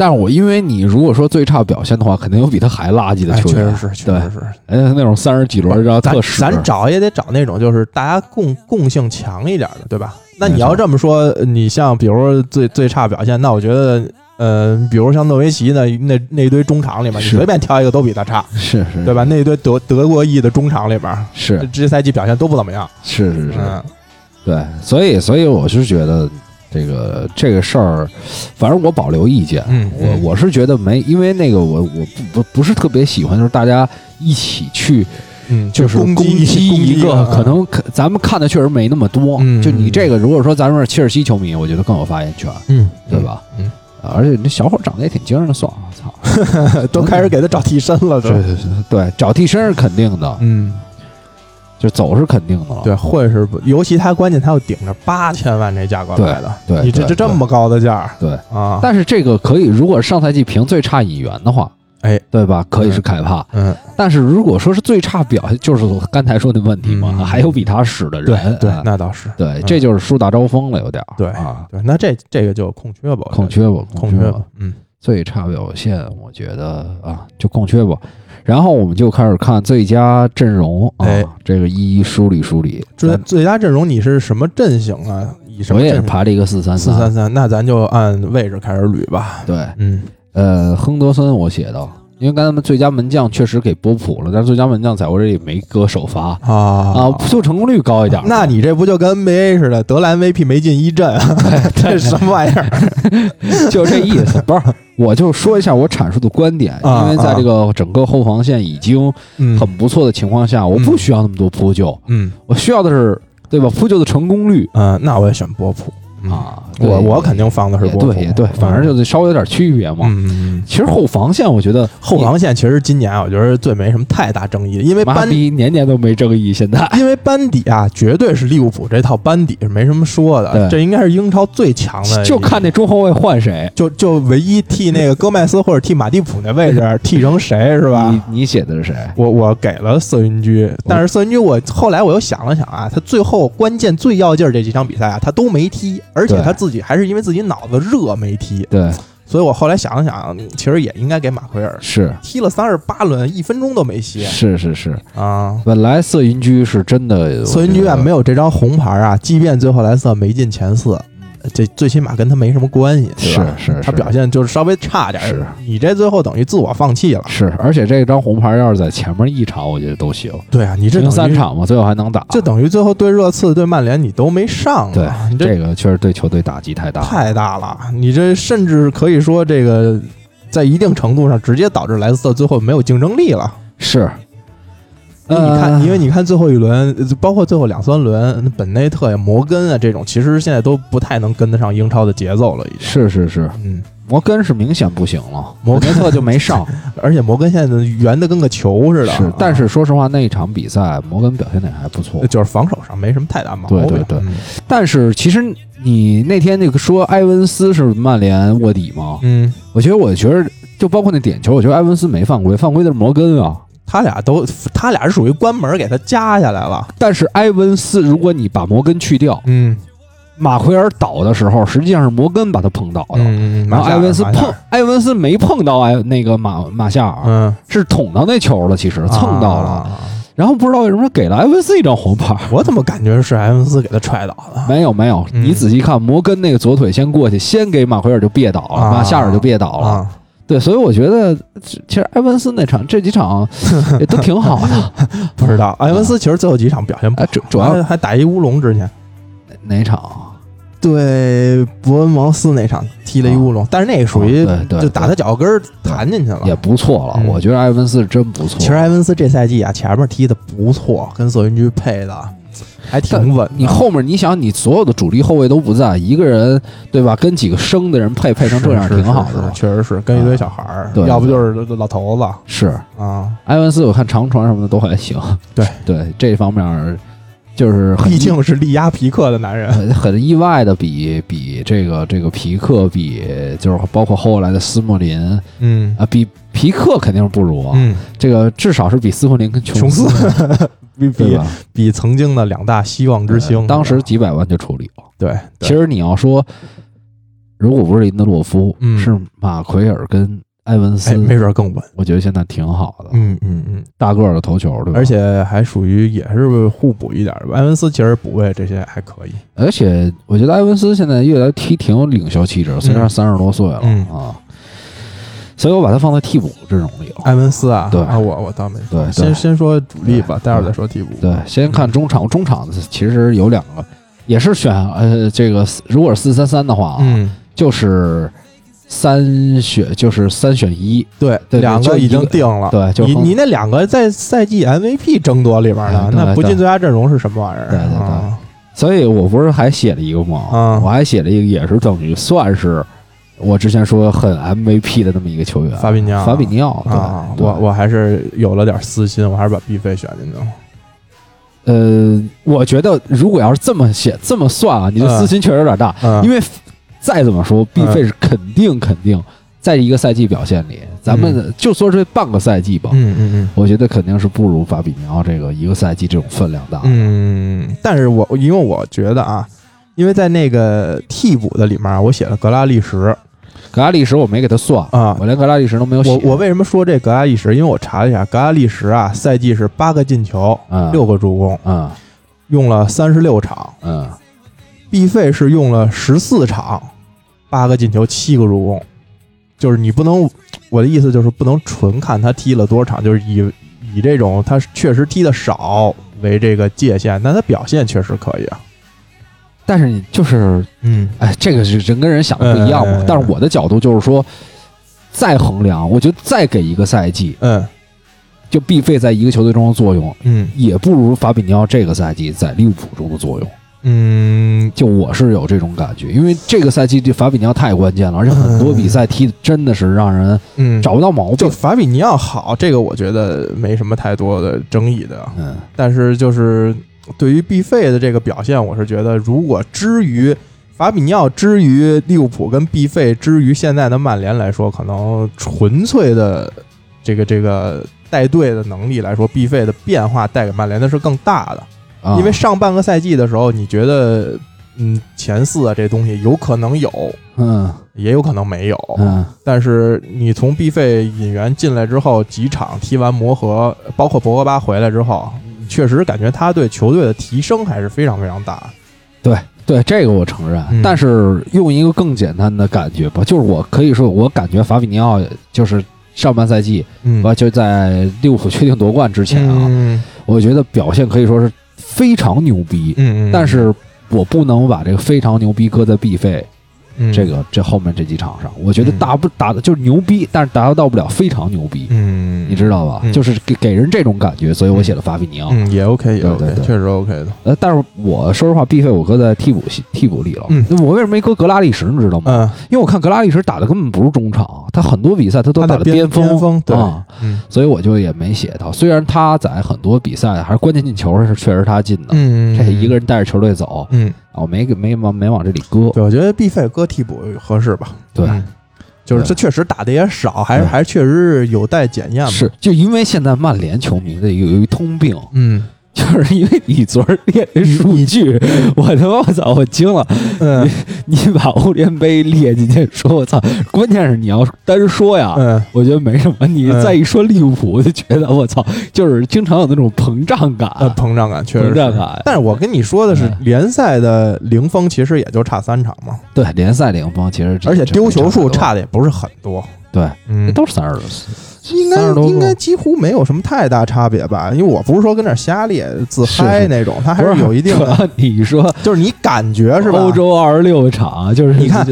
但是我因为你如果说最差表现的话，肯定有比他还垃圾的哎，球员，确实是，确实，是。哎，那种三十几轮然后咱特使，咱找也得找那种就是大家共共性强一点的，对吧？那你要这么说，你像比如说最最差表现，那我觉得，呃，比如像诺维奇那那那一堆中场里面，你随便挑一个都比他差，是是，对吧？那一堆德德国裔的中场里边，是这赛季表现都不怎么样。是是是，嗯，对，所以所以我是觉得这个这个事儿，反正我保留意见，嗯嗯。我我是觉得没，因为那个我我不不不是特别喜欢，就是大家一起去嗯，就是攻击击一个，啊。可能可咱们看的确实没那么多，嗯就你这个，如果说咱们是切尔西球迷，我觉得更有发言权，嗯，对吧？嗯。啊而且那小伙长得也挺精神的，算了，操，嗯，都开始给他找替身了，对对对，找替身是肯定的，嗯，就走是肯定的了，对，会是不，尤其他关键他要顶着八千万这价格对来的，对你这对这这么高的价儿。对。啊，但是这个可以，如果上赛季评最差引援的话，哎，对吧？可以是凯帕。嗯，但是如果说是最差表现，就是我刚才说的问题嘛，嗯。还有比他使的对对人啊，那倒是，对，嗯。这就是树大招风了，有点儿对啊，对，那这这个就空缺吧，空缺吧空缺吧，，嗯。最差表现，我觉得啊，就空缺吧。然后我们就开始看最佳阵容啊哎，这个一一梳理梳理。最咱最佳阵容你是什么阵型啊？以什我也是型？排了一个四三四三三，那咱就按位置开始捋吧。对，嗯，呃，亨德森我写的，因为刚才咱们最佳门将确实给波普了，但是最佳门将在我这里没搁首发啊啊，就成功率高一点。那你这不就跟 NBA 似的，得了 MVP 没进一阵，这什么玩意儿？就这意思，不是，我就说一下我阐述的观点，啊因为在这个整个后防线已经嗯很不错的情况下，我不需要那么多扑救，嗯我需要的是对吧？扑救的成功率嗯，那我也选波普嗯啊，我我肯定放的是也波普，对也对，反正嗯就是稍微有点区别嘛。嗯。其实后防线我觉得后防线其实今年啊我觉得最没什么太大争议，因为班底年年都没争议，现在 因为班底啊，绝对是利物浦这套班底是没什么说的，对这应该是英超最强的，就看那中后卫换谁，就就唯一替那个戈麦斯或者替马蒂普那位置 替成谁是吧？你你写的是谁？我我给了瑟云居，但是瑟云居我后来我又想了想啊，他最后关键最要劲儿这几场比赛啊，他都没踢，而且他自己还是因为自己脑子热没踢，对，所以我后来想了想，嗯其实也应该给马奎尔。是。踢了三十八轮，一分钟都没歇。是是是，啊。本来瑟云居是真的，瑟云居啊，没有有这张红牌啊，即便最后莱斯特没进前四，这最起码跟他没什么关系？是是是他表现就是稍微差点儿是，你这最后等于自我放弃了。是，而且这张红牌要是在前面一场，我觉得都行，对啊，你这三场嘛，最后还能打，这等于最后对热刺、对曼联你都没上对这个确实对球队打击太大了，太大了，你这甚至可以说这个在一定程度上直接导致莱斯特最后没有竞争力了。是。因为你看，呃因为你看最后一轮，呃包括最后两三轮，本内特呀、摩根啊这种，其实现在都不太能跟得上英超的节奏了，已经。是是是，嗯，摩根是明显不行了，摩根特就没上。而且摩根现在圆的跟个球似的。但是说实话，那一场比赛摩根表现的也还不错。就是防守上没什么太大毛病。对对对嗯但是其实你那天那个说埃文斯是曼联卧底吗？嗯，我觉得，我觉得就包括那点球，我觉得埃文斯没犯规，犯规的是摩根啊。他俩都，他俩是属于关门给他夹下来了。但是埃文斯，如果你把摩根去掉，嗯马奎尔倒的时候，实际上是摩根把他碰倒的。嗯，然后埃文斯碰，埃文斯没碰到埃那个马马夏尔，嗯，是捅到那球了，其实蹭到了。啊然后不知道为什么给了埃文斯一张黄牌。我怎么感觉是埃文斯给他踹倒的？没有没有，嗯你仔细看，摩根那个左腿先过去，先给马奎尔就别倒了，啊马夏尔就别倒了。啊，对，所以我觉得其实埃文斯那场这几场也都挺好的。不知道埃文斯其实最后几场表现主主要还还打一乌龙之前，哪场？对伯恩茅斯那场踢了一乌龙，但是那个属于就打他脚跟儿弹进去了。也不错了。嗯我觉得埃文斯真不错。其实埃文斯这赛季啊，前面踢的不错，跟索云居配的还挺稳。你后面你想，你所有的主力后卫都不在，一个人对吧？跟几个生的人配配成这样，挺好的确实是跟一堆小孩儿，对要不就是老头子是啊。埃文斯，我看长传什么的都还行。对对，这方面就是很毕竟是力压皮克的男人，很很意外的比比这个这个皮克比就是包括后来的斯莫林嗯啊，比皮克肯定是不如啊。嗯，这个至少是比斯莫林跟琼斯斯 比比？比曾经的两大希望之星，当时几百万就处理了。对，对其实你要说，如果不是林德洛夫，嗯是马奎尔跟埃文斯，哎，没准更稳。我觉得现在挺好的，嗯嗯嗯，大个儿的头球，对吧？而且还属于也是互补一点。埃文斯其实补位这些还可以。而且我觉得埃文斯现在越来踢挺有领袖气质，虽然三十多岁了、嗯啊，所以我把他放在替补阵容里了。埃文斯啊，对啊，我我倒没说对对先先说主力吧，待会儿再说替补。对，先看中场，中场其实有两个，也是选呃这个，如果是四三三的话啊，嗯，就是三选就是三选一，对，对两个已经定了。对，就你你那两个在赛季 MVP 争夺里边呢哎，对那不进最佳阵容是什么玩意儿？对对对。啊。所以我不是还写了一个吗？嗯我还写了一个，也是等于算是我之前说很 MVP 的那么一个球员，法比尼奥法比尼奥，对啊，对。我我还是有了点私心，我还是把 B 费选进去了。呃，我觉得如果要是这么写这么算啊，你的嗯。私心确实有点大，嗯，因为再怎么说，B 嗯费是肯定肯定在一个赛季表现里，咱们就说这半个赛季吧，嗯嗯嗯我觉得肯定是不如法比尼奥这个一个赛季这种分量大。嗯，但是我因为我觉得啊，因为在那个替补的里面啊，我写了格拉利什格拉利什我没给他算，啊。我连格拉利什都没有写。我我为什么说这格拉利什？因为我查了一下，格拉利什啊，赛季是八个进球，嗯六个助攻，嗯用了三十六场。嗯 B 费是用了十四场，八个进球，七个助攻。就是你不能，我的意思就是不能纯看他踢了多少场，就是以以这种他确实踢的少为这个界限，但他表现确实可以啊。但是你就是嗯哎，这个是人跟人想的不一样嘛。嗯但是我的角度就是说，再衡量，我觉得再给一个赛季，嗯就 B 费在一个球队中的作用，嗯也不如法比尼奥这个赛季在利物浦中的作用。嗯，就我是有这种感觉，因为这个赛季对法比尼奥太关键了，而且很多比赛踢的真的是让人嗯，找不到毛病。就法比尼奥好，这个我觉得没什么太多的争议的。嗯，但是就是对于 B 费的这个表现，我是觉得如果之于法比尼奥之于利物浦跟 B 费之于现在的曼联来说，可能纯粹的这个这个带队的能力来说，B 费的变化带给曼联的是更大的。啊因为上半个赛季的时候，你觉得嗯前四啊这东西有可能有，嗯也有可能没有。嗯但是你从 B 费引援进来之后，几场踢完磨合，包括博格巴回来之后，确实感觉他对球队的提升还是非常非常大。对对，这个我承认。嗯但是用一个更简单的感觉吧，就是我可以说，我感觉法比尼奥就是上半赛季，嗯我就在利物浦确定夺冠之前啊，嗯我觉得表现可以说是非常牛逼。嗯嗯，但是我不能把这个非常牛逼搁在 B 费嗯这个这后面这几场上，我觉得嗯达不达的就是牛逼，但是达到不了非常牛逼，嗯，你知道吧？嗯就是给给人这种感觉，所以我写了法比尼奥。嗯也 OK 也 OK，对对确实 OK 的。呃，但是我说实话必费我搁在替补替补里了。嗯那我为什么没搁格拉利什？你知道吗？嗯，因为我看格拉利什打的根本不是中场，他很多比赛他都打的巅峰，巅峰，对所以我就也没写他。虽然他在很多比赛还是关键进球是确实他进的，嗯，这一个人带着球队走，嗯，啊，我没给没往没往这里搁。对，我觉得 B 费搁替补合适吧。对，嗯就是对这确实打的也少，还是还是确实是有待检验吧。是，就因为现在曼联球迷的有有一通病，嗯 就是因为你昨儿列的数据，我他妈我操，我惊了！嗯你把欧联杯列进去，说我操，关键是你要单说呀，嗯我觉得没什么。你嗯再一说利物浦，我就觉得我操，就是经常有那种膨胀感，呃，膨胀感确实是膨胀感。但是我跟你说的是嗯，联赛的零封其实也就差三场嘛，对联赛零封其实这而且丢球数差的也不是很多。对，嗯，都是三十多岁，应该30多个应该几乎没有什么太大差别吧？因为我不是说跟那儿瞎咧自嗨那种，它还是有一定的，。你说就是你感觉是吧？欧洲二十六场，就是你看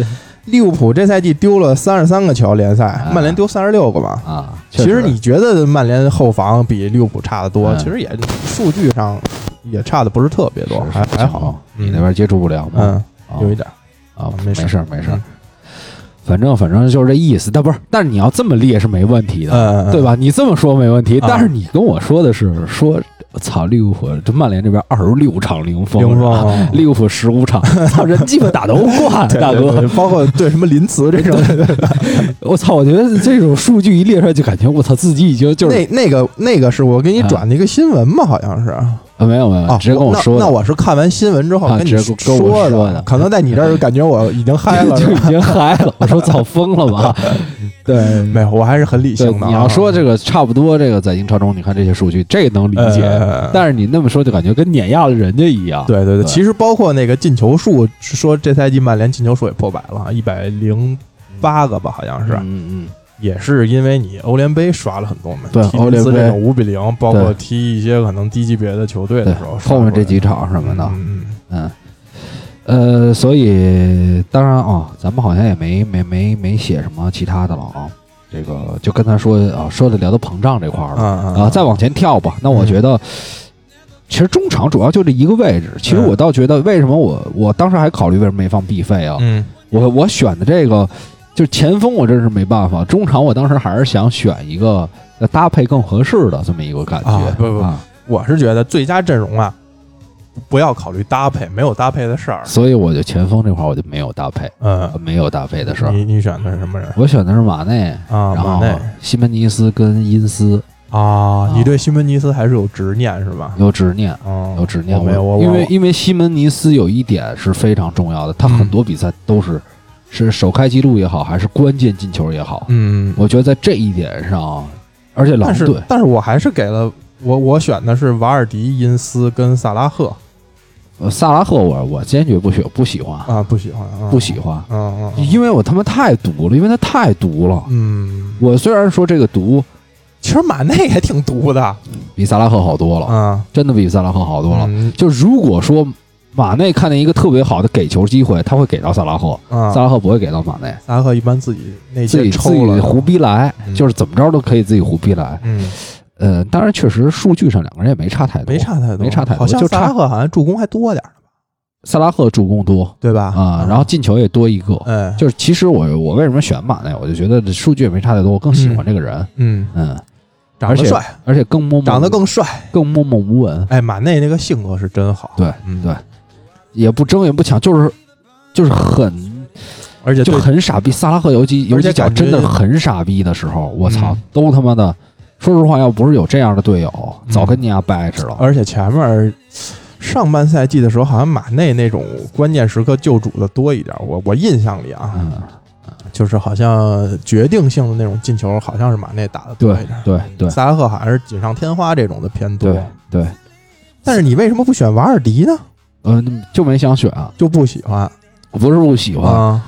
利物浦这赛季丢了三十三个球联赛，啊曼联丢三十六个嘛。啊，其实实你觉得曼联后防比利物浦差的多，嗯其实也数据上也差的不是特别多，还还好。你那边接触不了吗？嗯，啊有一点啊，没事没事儿没事儿嗯，反正反正就是这意思。但不是，但是你要这么列是没问题的，嗯，对吧？你这么说没问题，啊。但是你跟我说的是说，操，利物浦这曼联这边二十六场零封，利物浦十五场，操，人基本打得欧冠，大哥。包括对什么林茨这种，我操，我觉得这种数据一列出来，就感觉我操，自己已经就是那那个那个是我给你转的一个新闻嘛，好像是啊，没有没有，啊，直接跟我那说的，那我是看完新闻之后啊跟你说说的可能在你这儿感觉我已经嗨了，就已经嗨了。我说早，疯了吧？对，没有，我还是很理性，的啊。你要说这个差不多，这个在英超中，你看这些数据，这个能理解。呃但是你那么说，就感觉跟碾压了人家一样。对对对，对其实包括那个进球数，说这赛季曼联进球数也破百了，一百零八个吧，好像是，嗯嗯也是因为你欧联杯刷了很多嘛，对欧联杯五比零，包括踢一些可能低级别的球队的时候，后面这几场什么的嗯嗯嗯，呃，所以当然啊，咱们好像也没没没没写什么其他的了啊。这个就跟他说啊，说的聊到膨胀这块了啊，再往前跳吧。那我觉得，其实中场主要就这一个位置。其实我倒觉得，为什么我我当时还考虑为什么没放 B 费啊？嗯我我选的这个就是前锋，我真是没办法。中场我当时还是想选一个呃搭配更合适的这么一个感觉。啊不不啊，我是觉得最佳阵容啊，不要考虑搭配，没有搭配的事儿。所以我就前锋这块儿我就没有搭配，嗯，没有搭配的事儿。你你选的是什么人我选的是马内，啊？然后马内西门尼斯跟因斯啊，你对西门尼斯还是有执念是吧？有执念，嗯，有执念。我没有，我因为因为西门尼斯有一点是非常重要的，他嗯很多比赛都是是首开纪录也好，还是关键进球也好，嗯，我觉得在这一点上，而且狼但是队但是我还是给了我我选的是瓦尔迪、因斯跟萨拉赫呃萨拉赫我我坚决不选不喜欢，啊，不喜欢，啊不喜欢，嗯嗯嗯，因为我他妈太毒了，因为他太毒了。嗯，我虽然说这个毒其实马内也挺毒的比萨拉赫好多了，啊，真的比萨拉赫好多了。嗯就如果说马内看见一个特别好的给球机会，他会给到萨拉赫，啊，萨拉赫不会给到马内，萨拉赫一般自己内自己些抽了自己胡逼来，嗯。就是怎么着都可以自己胡逼来。嗯，呃，当然确实数据上两个人也没差太多，没差太多，没差太多好像就差萨拉赫好像助攻还多点儿，萨拉赫助攻多对吧？啊，然后进球也多一个。哎，就是其实我我为什么选马内，我就觉得这数据也没差太多，我更喜欢这个人，嗯，嗯，而且长得帅，而且更默默长得更帅，更默默无闻，哎，马内那个性格是真好，对嗯。对，也不争也不抢，就是就是很而且就很傻逼。萨拉赫游击游击脚真的很傻逼的时候，我操嗯，都他妈的，说实话，要不是有这样的队友，早跟你俩掰扯了。而且前面上半赛季的时候，好像马内那种关键时刻救主的多一点。我我印象里啊，嗯，就是好像决定性的那种进球，好像是马内打的多一点。对对萨拉赫好像是锦上添花这种的偏多。对对，但是你为什么不选瓦尔迪呢？嗯，就没想选，就不喜欢我不是不喜欢，啊？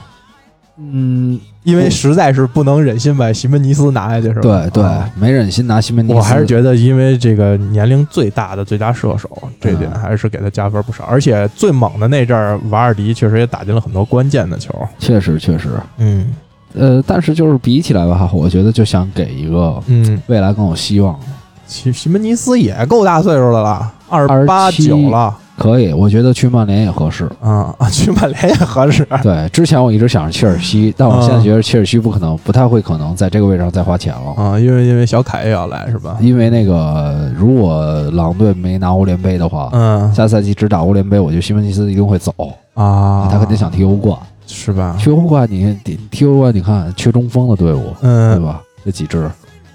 嗯，因为实在是不能忍心把西门尼斯拿下去，是吧？对对啊，没忍心拿西门尼斯，我还是觉得，因为这个年龄最大的最佳射手，这点嗯还是给他加分不少。而且最猛的那阵儿，瓦尔迪确实也打进了很多关键的球。确实确实，嗯呃，但是就是比起来吧，我觉得就想给一个嗯，未来更有希望的。西西门尼斯也够大岁数的了，二十八九了可以，我觉得去曼联也合适。啊啊，去曼联也合适。对，之前我一直想着切尔西，但我现在觉得切尔西不可能，不太会可能在这个位置上再花钱了。啊，因为因为小凯也要来是吧？因为那个，如果狼队没拿欧联杯的话，嗯下赛季只打欧联杯，我觉得西门尼斯一定会走，啊，他肯定想踢欧冠。是吧？踢欧冠，你你踢欧冠，你看缺中锋的队伍，嗯对嗯吧？这几支，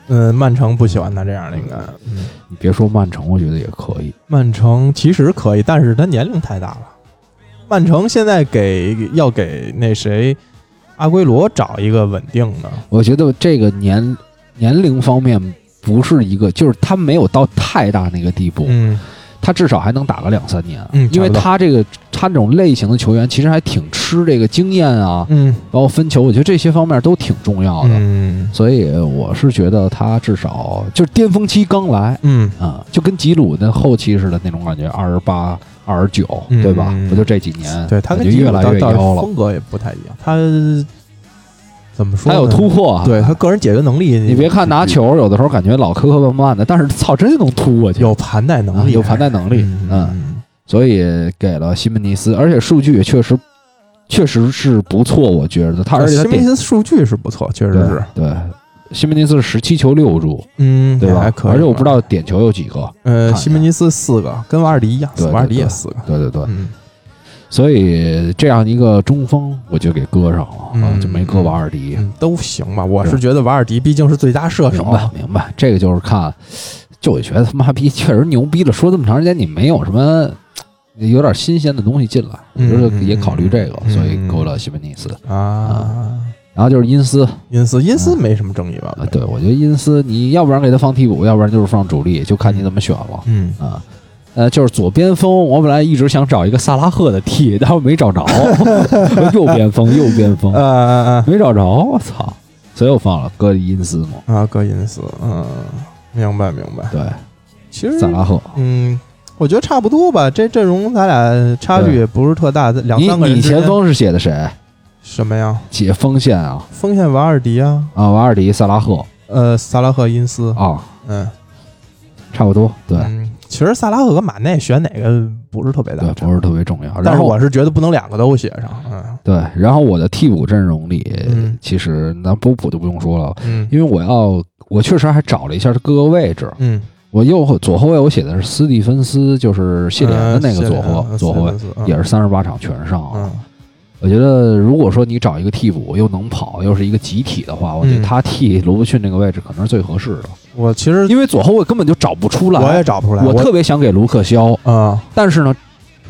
嗯，曼城不喜欢他这样的，应该。嗯，你别说曼城，我觉得也可以。曼城其实可以，但是他年龄太大了。曼城现在给要给那谁阿圭罗找一个稳定的，我觉得这个年年龄方面不是一个，就是他没有到太大那个地步，嗯他至少还能打个两三年，嗯因为他这个他这种类型的球员其实还挺吃这个经验啊，嗯。包括分球，我觉得这些方面都挺重要的。嗯。所以我是觉得他至少就是巅峰期刚来嗯。啊、就跟吉鲁那后期似的那种感觉，二十八、二十九，嗯。对吧？嗯不就这几年，对他跟感觉越来越妖了。风格也不太一样，他怎么说呢？他有突破啊，对他个人解决能力，你别看拿球有的时候感觉老磕磕绊绊的，但是操，真能突过去，有盘带能力，啊有盘带能力，嗯。嗯，所以给了西门尼斯，而且数据也确实确实是不错，我觉得他而且西门尼斯数据是不错，确实是，对，西门尼斯是十七球六助，嗯，对吧？还可以，而且我不知道点球有几个，呃，西门尼斯四个，跟瓦尔迪一样，瓦尔迪也对四个，对对对，嗯所以这样一个中锋我就给搁上了，啊嗯就没搁瓦尔迪。嗯，都行吧。我是觉得瓦尔迪毕竟是最佳射手，明白明白，这个就是看，就我觉得他妈逼确实牛逼了。说这么长时间，你没有什么有点新鲜的东西进来，就是也考虑这个，嗯所以勾了西门尼斯。啊。然后就是因斯因斯，因斯没什么争议吧啊？，对我觉得因斯，你要不然给他放替补，要不然就是放主力，就看你怎么选了嗯啊。呃，就是左边锋，我本来一直想找一个萨拉赫的替，但我没找着。右边锋，右边锋没找着，我操！所以我放了戈里因斯嘛。呃啊，戈因斯，嗯，明白明白。对，其实萨拉赫，嗯，我觉得差不多吧。这阵容咱俩差距也不是特大，两你三个人你前锋是写的谁？什么呀？写锋线啊锋线瓦尔迪啊，啊，瓦尔迪、萨拉赫呃，萨拉赫、因斯，啊，嗯，差不多。对嗯其实萨拉赫和马内选哪个不是特别大对，不是特别重要。但是后我是觉得不能两个都写上，嗯对，然后我的替补阵容里，嗯其实那波普就不用说了，嗯因为我要我确实还找了一下各个位置。嗯，我右后左后卫我写的是斯蒂芬斯，就是谢联的那个左后呃左后卫，，也是三十八场全上我觉得如果说你找一个替补又能跑又是一个集体的话，我觉得嗯。他替罗伯逊那个位置可能是最合适的，我其实因为左后卫根本就找不出来。我也找不出来，我特别想给卢克肖，啊。但是呢，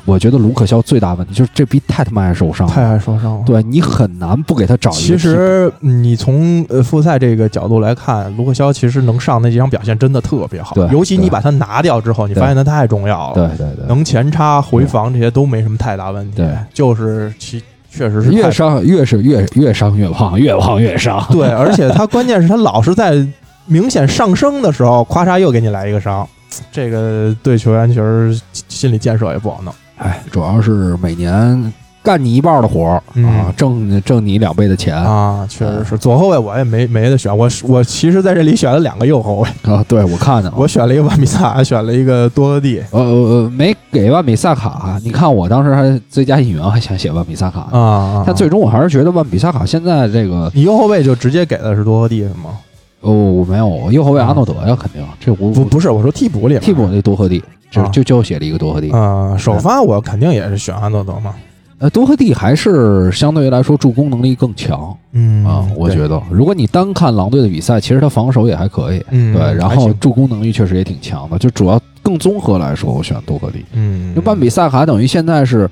我觉得卢克肖最大问题就是这逼太他妈爱受伤，太爱受伤了。对你很难不给他找一个。其实你从呃复赛这个角度来看，卢克肖其实能上那几场表现真的特别好。对，尤其你把他拿掉之后，你发现他太重要了，对对对，能前插、回防这些都没什么太大问题。对，就是其确实是越伤越是 越越伤越胖，越胖越伤。对，而且他关键是他老是在明显上升的时候，咔嚓又给你来一个伤，这个对球员其实心理建设也不好弄。哎，主要是每年干你一半的活儿、嗯啊，挣挣你两倍的钱啊，确实是左后卫，我也没没得选，我我其实在这里选了两个右后卫，啊！对我看见了，我选了一个万比萨，选了一个多特蒂呃呃没给万比萨卡。你看我当时还最佳引援还想写万比萨卡呢，啊，但最终我还是觉得万比萨卡现在这个你右后卫就直接给的是多特蒂是吗？哦，我没有右后卫阿诺德呀，肯定这我不不是，我说替补里替补那多赫蒂，就啊。就就写了一个多赫蒂。啊，首发我肯定也是选阿诺德嘛。呃，多赫蒂还是相对于来说助攻能力更强嗯啊，我觉得。如果你单看狼队的比赛，其实他防守也还可以，嗯对，然后助攻能力确实也挺强的，就主要更综合来说，我选多赫蒂。嗯，因为万比萨卡等于现在是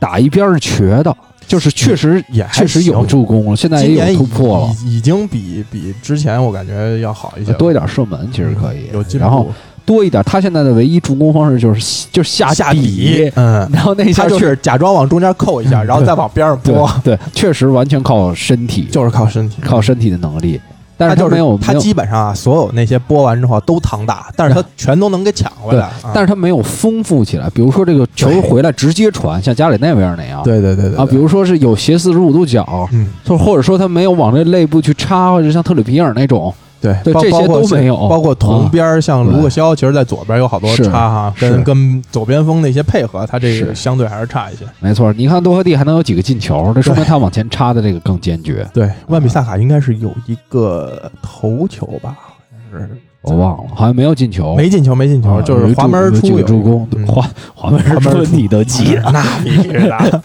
打一边是瘸的，就是确实也还确实有助攻了，现在也有突破了，已已经比比之前我感觉要好一些，多一点射门其实可以，有进步，然后多一点，他现在的唯一助攻方式就是就是下下底，嗯，然后那一下就是假装往中间扣一下，嗯然后再往边上对拨，对，确实完全靠身体，就是靠身体，靠身体的能力，但是他就是没有他基本上啊，所有那些播完之后都躺打，但是他全都能给抢回来，啊。但是他没有丰富起来，比如说这个球回来直接传，像加里那边那样，对对对对啊，比如说是有斜四十五度角，嗯，就或者说他没有往这肋部去插，或者像特里皮尔那种，对这些都没有包括同啊边儿像卢克肖，其实在左边有好多是插哈，跟跟左边锋的一些配合，他这个相对还是差一些。没错。你看多赫蒂还能有几个进球，这说明他往前插的这个更坚决。对，万比萨卡应该是有一个头球吧，好像是我忘了，好像没有进球，没进球，没进球，啊就是滑门出有助攻，嗯滑滑门出出你都记得。那必须的。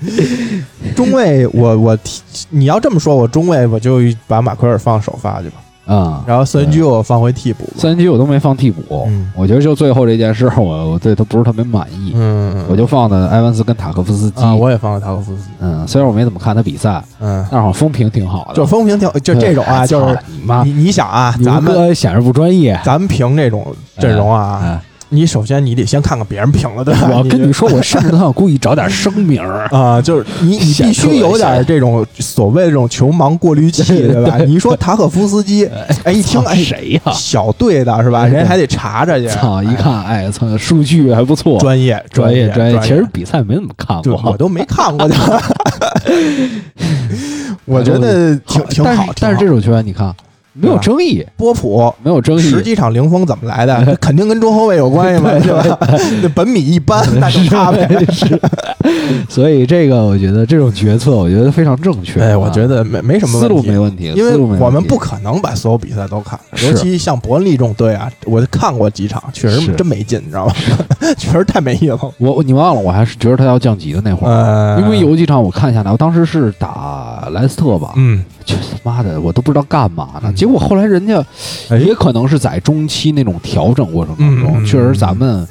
中卫，我我提你要这么说，我中卫我就把马奎尔放首发去吧，啊，然后四人局我放回替补吧。三局我都没放替补，嗯我觉得就最后这件事，我我对他不是特别满意，嗯，我就放的埃文斯跟塔科夫斯基。啊，我也放了塔科夫斯基。嗯，虽然我没怎么看他比赛，嗯，但是好像风评挺好的。就风评挺就这种啊，哎就是你妈，你你想啊，咱们显示不专业。咱们凭这种阵容啊，哎你首先你得先看看别人评了，对吧？我跟你说，我甚至都想故意找点声名儿。啊，就是你你必须有点这种所谓的这种球盲过滤器，对吧？你说塔可夫斯基，哎，一听操哎谁呀？小队的是吧？人家还得查查去，操！一看，哎，操，数据还不错，专业专业专业，其实比赛没怎么看过，我都没看过的。我觉得挺挺好，但是这种球员你看没有争议，波普没有争议，十几场零封怎么来的？肯定跟中后卫有关系嘛，对吧？那本米一般，那就他呗。是，所以这个我觉得这种决策，我觉得非常正确。哎，我觉得没没什么思路没问题，因为我们不可能把所有比赛都看，尤其像伯恩利这种队啊，我看过几场，确实真没劲，你知道吗？确实太没意思了。我你忘了，我还是觉得他要降级的那会儿，呃，因为有几场我看下来，我当时是打莱斯特吧，嗯，妈的我都不知道干嘛呢。嗯结果后来人家哎也可能是在中期那种调整过程当中，确实咱们。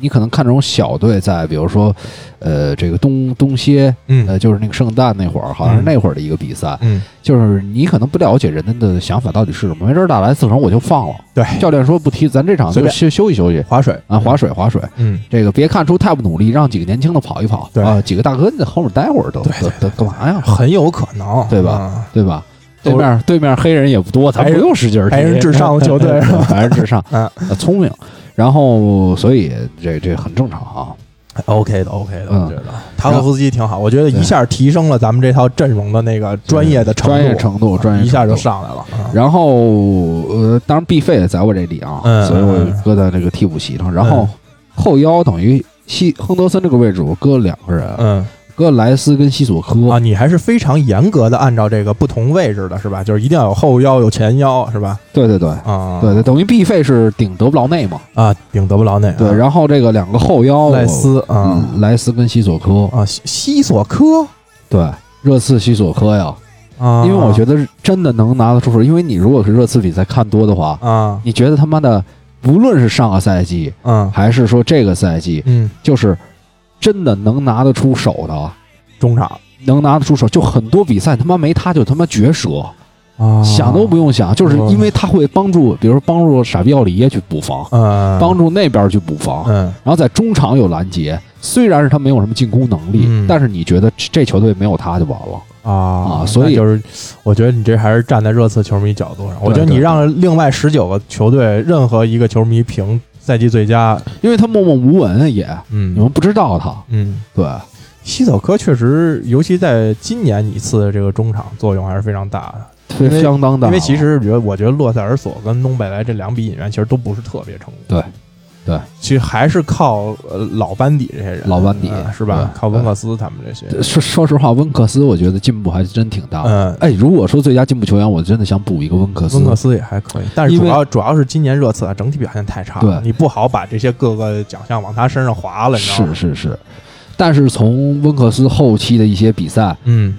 你可能看这种小队在，比如说，呃，这个东东歇，嗯。呃，就是那个圣诞那会儿，好像是那会儿的一个比赛，嗯，就是你可能不了解人家的想法到底是什么。没准儿打来四场我就放了，对，教练说不踢，咱这场就休休息休息。划水，啊，划水划水。嗯，这个别看出太不努力，让几个年轻的跑一跑，对。啊，几个大哥你在后面待会儿都对都都干嘛呀？很有可能，对吧？啊？对吧？对面对面黑人也不多，咱不用使劲儿踢，白人至上的 球队是吧？白人至上，嗯。呃聪明，然后所以这这很正常啊。OK 的，OK 的，嗯我觉得塔可夫斯基挺好，我觉得一下提升了咱们这套阵容的那个专业的程度，专业程度，专业一下就。上来了。啊然后呃，当然必费也在我这里啊，嗯所以我嗯搁在这个替补席上。然后后腰等于西亨德森这个位置，我搁两个人，嗯搁莱斯跟西索科。啊，你还是非常严格的按照这个不同位置的是吧？就是一定要有后腰有前腰是吧？对对对。啊，对对，等于 B 费是顶德布劳内嘛？啊，顶德布劳内，对，啊然后这个两个后腰，莱斯啊嗯莱斯跟西索科，啊，西西索科对，热刺西索科呀，啊，因为我觉得真的能拿得出手，因为你如果是热刺比赛看多的话，啊，你觉得他妈的，无论是上个赛季嗯还是说这个赛季，嗯，就是真的能拿得出手的，中场。能拿得出手，就很多比赛他妈没他就他妈绝折，啊，想都不用想，就是因为他会帮助，比如说帮助傻逼奥里耶去补防，嗯，帮助那边去补防，嗯。然后在中场有拦截，虽然是他没有什么进攻能力，嗯。但是你觉得这这球队没有他就完了。啊啊所以就是，我觉得你这还是站在热刺球迷角度上，我觉得你让另外十九个球队任何一个球迷评赛季最佳，因为他默默无闻也，嗯你们不知道他，嗯，对，西索科确实，尤其在今年一次的这个中场作用还是非常大的。相当大。因为其实觉得，我觉得洛塞尔索跟东贝莱这两笔引援其实都不是特别成功。对，对，其实还是靠呃老班底这些人，老班底呃是吧？靠温克斯他们这些。说说实话，温克斯我觉得进步还真挺大的。嗯，哎，如果说最佳进步球员，我真的想补一个温克斯。温克斯也还可以，但是主要主要是今年热刺啊整体表现太差你不好把这些各个奖项往他身上划了，你知道吗？是是是，但是从温克斯后期的一些比赛，嗯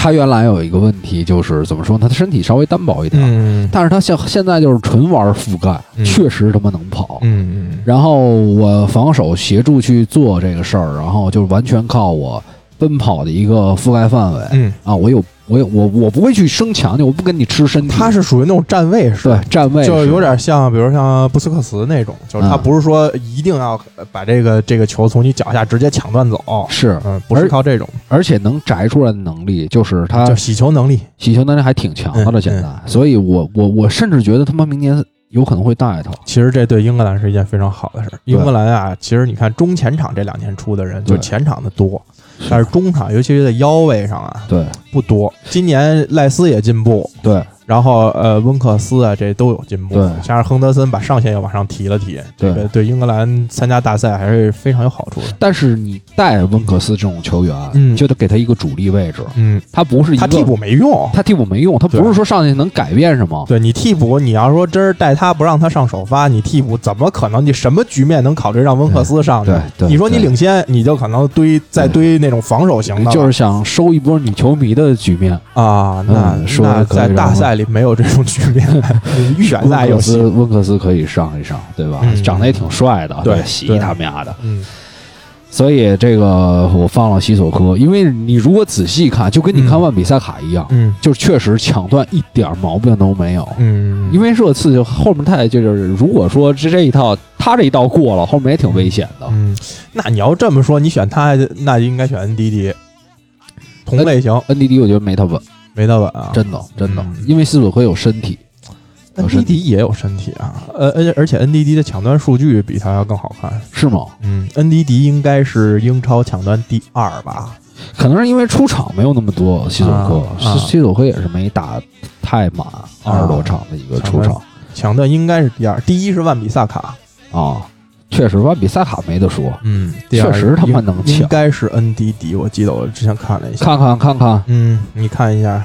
他原来有一个问题，就是怎么说呢？他的身体稍微单薄一点，嗯但是他现现在就是纯玩覆盖，嗯确实他妈能跑。嗯嗯然后我防守协助去做这个事儿，然后就完全靠我奔跑的一个覆盖范围、嗯，啊！我有我有我我不会去生强的，我不跟你吃身体。他是属于那种站位式，对站位就是有点像，比如像布斯克茨那种，就是他嗯不是说一定要把这个这个球从你脚下直接抢断走，是，嗯，不是靠这种，而且能摘出来的能力，就是他叫洗球能力。洗球能力还挺强的了。嗯现在，嗯所以我我我甚至觉得他妈明年有可能会带头。其实这对英格兰是一件非常好的事儿。英格兰啊，其实你看中前场这两年出的人，就对前场的多，但是中场，尤其是在腰位上啊，对。不多。今年赖斯也进步，对然后呃温克斯啊这都有进步，对加上亨德森把上限又往上提了提，这对个对英格兰参加大赛还是非常有好处的。但是你带温克斯这种球员，嗯就得给他一个主力位置，嗯，他不是一个他替补没用。他替补没用，他不是说上去能改变什么。对你替补，你要说真是带他不让他上首发，你替补怎么可能？你什么局面能考虑让温克斯上去？对对你说你领先，你就可能堆再堆那种防守型的，就是想收一波女球迷的局面。啊，那嗯说在大赛里没有这种局面，选赛温克斯，有戏。温克斯可以上一上，对吧？嗯长得也挺帅的，对洗对他妈的。嗯所以这个我放了西索科，因为你如果仔细看，就跟你看万比萨卡一样，嗯就是确实抢断一点毛病都没有。嗯，因为热刺就后面太就是，如果说这这一套他这一道过了，后面也挺危险的。嗯，那你要这么说，你选他，那就应该选 NDD，同类型 NDD 我觉得没他稳，没打稳啊。真的真的嗯，因为西索科有身体，NDD 也有身体啊，呃，而而且 NDD 的抢断数据比他要更好看。是吗？嗯，NDD 应该是英超抢断第二吧？可能是因为出场没有那么多，西索科西索科也是没打太满二十多场的一个出场抢断应该是第二，第一是万比萨卡。啊。确实，万比萨卡没得说，嗯，第二确实他妈应能抢应该是 NDD，我记得我之前看了一下。看看看看嗯，你看一下，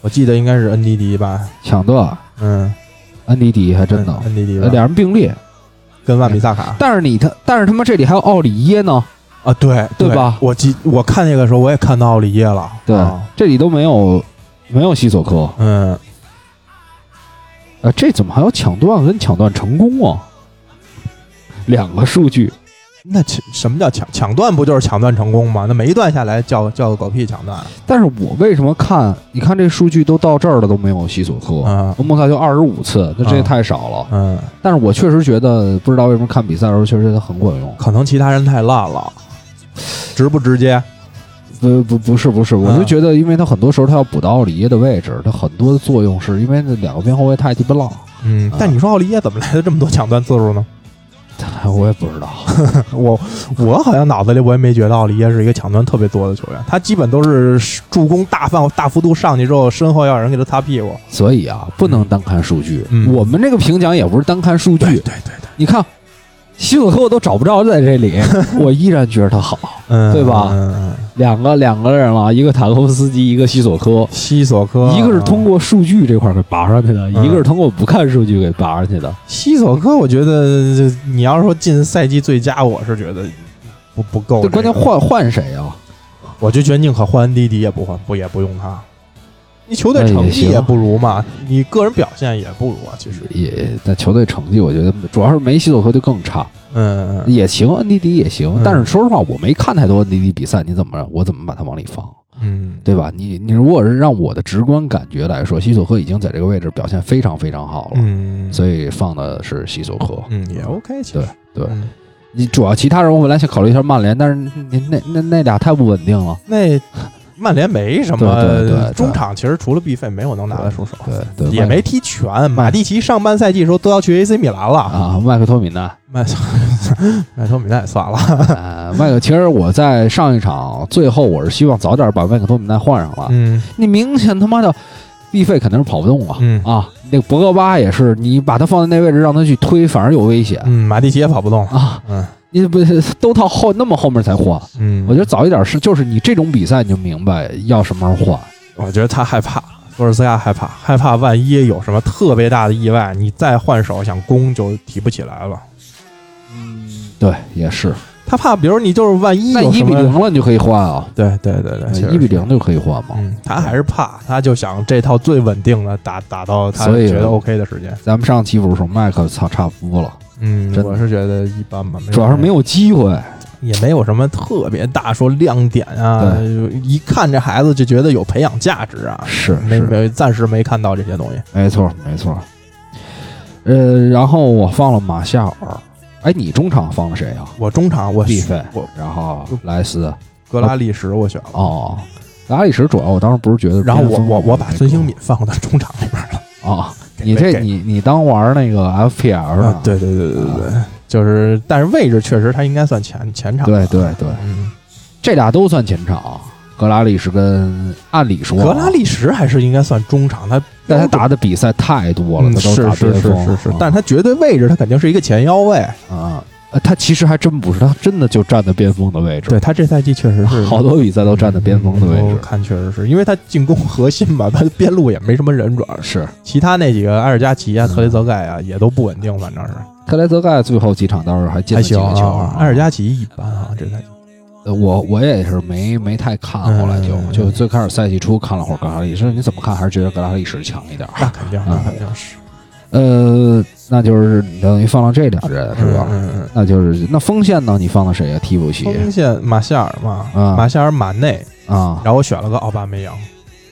我记得应该是 NDD 吧？抢断嗯，，NDD 还真的，NDD 呃吧俩人并列。跟万比萨卡但是你他，但是他妈这里还有奥里耶呢，啊，对对吧我记我看那个时候我也看到奥里耶了。对，啊这里都没有没有西索科，嗯，呃，这怎么还有抢断跟抢断成功啊？两个数据，那抢什么叫抢抢断？不就是抢断成功吗？那每一段下来叫叫个狗屁抢断。但是我为什么看？你看这数据都到这儿了都没有西索科，嗯欧莫萨就二十五次，那这也啊太少了。嗯，但是我确实觉得，不知道为什么看比赛的时候，确实觉得很管用。可能其他人太烂了，直不直接？不不不是不是，我就嗯觉得，因为他很多时候他要补到奥里耶的位置，他很多的作用是因为那两个边后卫太鸡巴浪。嗯啊，但你说奥利耶怎么来的这么多抢断次数呢？我也不知道，我我好像脑子里我也没觉得奥利耶是一个抢断特别多的球员，他基本都是助攻大范大幅度上去之后，身后要有人给他擦屁股。所以啊，不能单看数据。嗯我们这个评奖也不是单看数据。对对对，你看，西索科我都找不着在这里，我依然觉得他好。嗯，对吧嗯，嗯两个两个人了，一个塔科夫斯基，一个西索科，西索科，一个是通过数据这块给拔上去的，嗯一个是通过不看数据给拔上去的。西索科，我觉得这你要是说进赛季最佳，我是觉得不不够、这关键，换换谁啊？我就觉得宁可换迪迪也不换，不也不用他。你球队成绩也不如嘛，你个人表现也不如啊，其实，也但球队成绩，我觉得主要是没西索科就更差，嗯，也行，NDD 也行。嗯但是说实话，我没看太多 NDD 比赛，你怎么我怎么把他往里放？嗯，对吧？你你如果是让我的直观感觉来说，西索科已经在这个位置表现非常非常好了，嗯，所以放的是西索科。嗯也 OK，其实对对嗯你主要其他人我本来想考虑一下曼联，但是你那那那俩太不稳定了。那曼联没什么中场，其实除了毕费没有能拿得出手，对对，也没踢全。马蒂奇上半赛季的时候都要去 AC 米兰了，啊，麦克托米奈。麦麦托米奈算了，呃，麦克，其实我在上一场最后，我是希望早点把麦克托米奈换上了。嗯你明显他妈的，毕费肯定是跑不动了、嗯啊！那个博格巴也是，你把他放在那位置让他去推，反而有危险、嗯，马蒂奇也跑不动，啊！嗯你不都到后那么后面才换？嗯，我觉得早一点是，就是你这种比赛你就明白要什么时候换。我觉得他害怕，索尔斯克亚害怕，害怕万一有什么特别大的意外，你再换手想攻就提不起来了。嗯，对，也是。他怕，比如你就是万一那一比零了，你就可以换啊，对对对对，一比零就可以换嘛。嗯，他还是怕，他就想这套最稳定的打打到他所以觉得 OK 的时间。咱们上期不是说麦克操差不多了，嗯，我是觉得一般吧，主要是没有机会。也没有什么特别大说亮点啊，一看这孩子就觉得有培养价值啊，是是没没暂时没看到这些东西。没错，没错。呃，然后我放了马夏尔，哎，你中场放了谁啊？我中场我毕费我然后莱斯，格拉利什我选了，哦，格拉利什主要我当时不是觉得然后我我我把孙兴敏放到中场里边了。啊，你这你你当玩那个 FPL 呢？啊，对对对对对对，就是，但是位置确实他应该算前前场。对对对，嗯，这俩都算前场，格拉利什跟按理说啊格拉利什还是应该算中场，他但他打的比赛太多了，嗯他都打是是是是但是他绝对位置他肯定是一个前腰位。啊，呃他其实还真不是，他真的就站在边锋的位置，对他这赛季确实是好多比赛都站在边锋的位置，看确实是因为他进攻核心吧，他边路也没什么人，主要是是。其他那几个埃尔加奇啊、嗯特雷泽盖啊也都不稳定，反正是特雷泽盖最后几场倒是还行了几个球啊。埃尔加奇一般啊，这赛季呃我我也是没没太看，嗯后来就嗯就最开始赛季初看了会儿格拉利什，你怎么看？还是觉得格拉利什强一点？那肯定，那啊肯定是。呃，那就是等于放到这俩人是吧？嗯嗯那就是那锋线呢？你放的谁呀？替补席嗯，锋线马夏尔嘛，啊马夏尔、马内，啊？然后我选了个奥巴梅扬，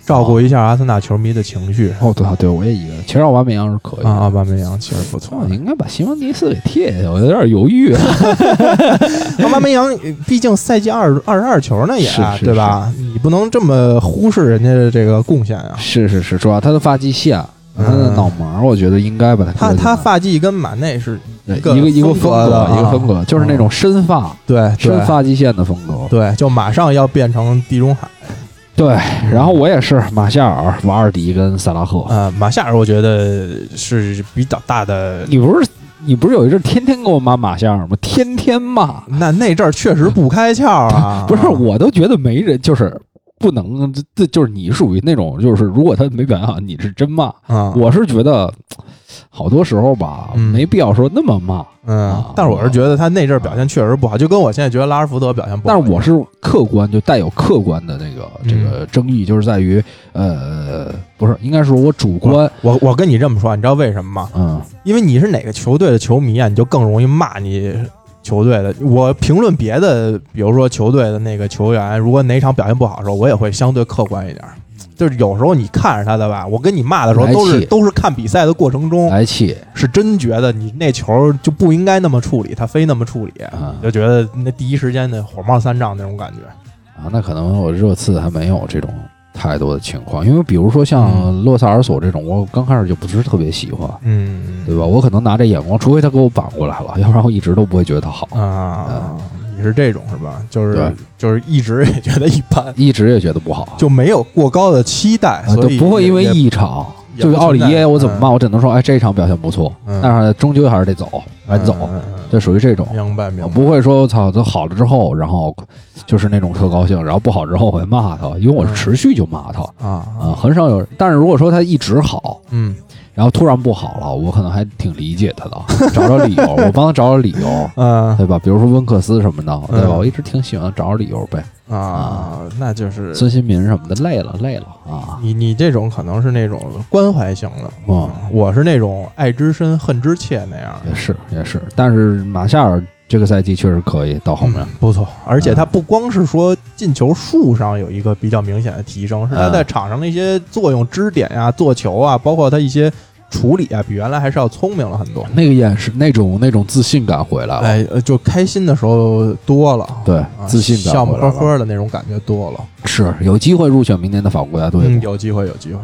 照顾一下阿森纳球迷的情绪。哦，对对，我也一个。其实奥巴梅扬是可以的啊，奥巴梅扬其实不错你。应该把西蒙尼斯给贴下去，我有点犹豫。奥巴梅扬毕竟赛季二二十二球呢，也对吧？你不能这么忽视人家的这个贡献啊。是是是，主要他的发际线，嗯他的脑门儿，我觉得应该把他他他发际跟马内是一个一个风风格一个风格，就是那种深发对深发际线的风格。对，就马上要变成地中海。对，然后我也是马夏尔、瓦尔迪跟萨拉赫。呃，马夏尔我觉得是比较大的。你不是你不是有一阵天天给我骂马夏尔吗？天天骂，那那阵儿确实不开窍啊！不是，我都觉得没人就是不能，这这就是你属于那种，就是如果他没表现好，你是真骂。啊，我是觉得好多时候吧，嗯没必要说那么骂。嗯啊，但是我是觉得他那阵儿表现确实不好，就跟我现在觉得拉什福德表现不好。但是我是客观，就带有客观的那个嗯这个争议，就是在于呃，不是，应该是我主观，我我跟你这么说，你知道为什么吗？嗯因为你是哪个球队的球迷啊，你就更容易骂你球队的。我评论别的，比如说球队的那个球员，如果哪场表现不好的时候，我也会相对客观一点。就是有时候你看着他的吧，我跟你骂的时候都是都是看比赛的过程中，来气是真觉得你那球就不应该那么处理，他非那么处理，啊你就觉得那第一时间的火冒三丈那种感觉。啊，那可能我热刺还没有这种太多的情况，因为比如说像嗯洛萨尔索这种，我刚开始就不是特别喜欢，嗯，对吧？我可能拿这眼光，除非他给我扳过来了，要不然我一直都不会觉得他好，啊，你是这种是吧？就是对就是一直也觉得一般，一直也觉得不好，就没有过高的期待，所以不会因为一场。也就是奥里耶，我怎么骂？我只能说，哎，这一场表现不错，嗯但是终究还是得走，赶走，就属于这种。明白明白，我不会说，我操，他好了之后，然后就是那种特高兴，然后不好之后我会骂他，因为我是持续就骂他啊啊，很少有。但是如果说他一直好，嗯然后突然不好了，我可能还挺理解他的，找找理由，我帮他找找理由，嗯对吧？比如说温克斯什么的，对吧？嗯我一直挺喜欢找找理由呗。啊，那就是孙兴民什么的，累了累了啊，你你这种可能是那种关怀型的，嗯我是那种爱之深恨之切那样的。也。是也是。但是马夏尔这个赛季确实可以，到后面。嗯不错，而且他不光是说进球数上有一个比较明显的提升，是他嗯。在场上的一些作用、支点呀、做球啊，包括他一些处理啊，比原来还是要聪明了很多。那个眼神，那种那种自信感回来了，哎，呃就开心的时候多了，对啊，自信笑感回来了。么呵呵的那种感觉多了。是有机会入选明年的法国国家队嗯，有机会，有机会，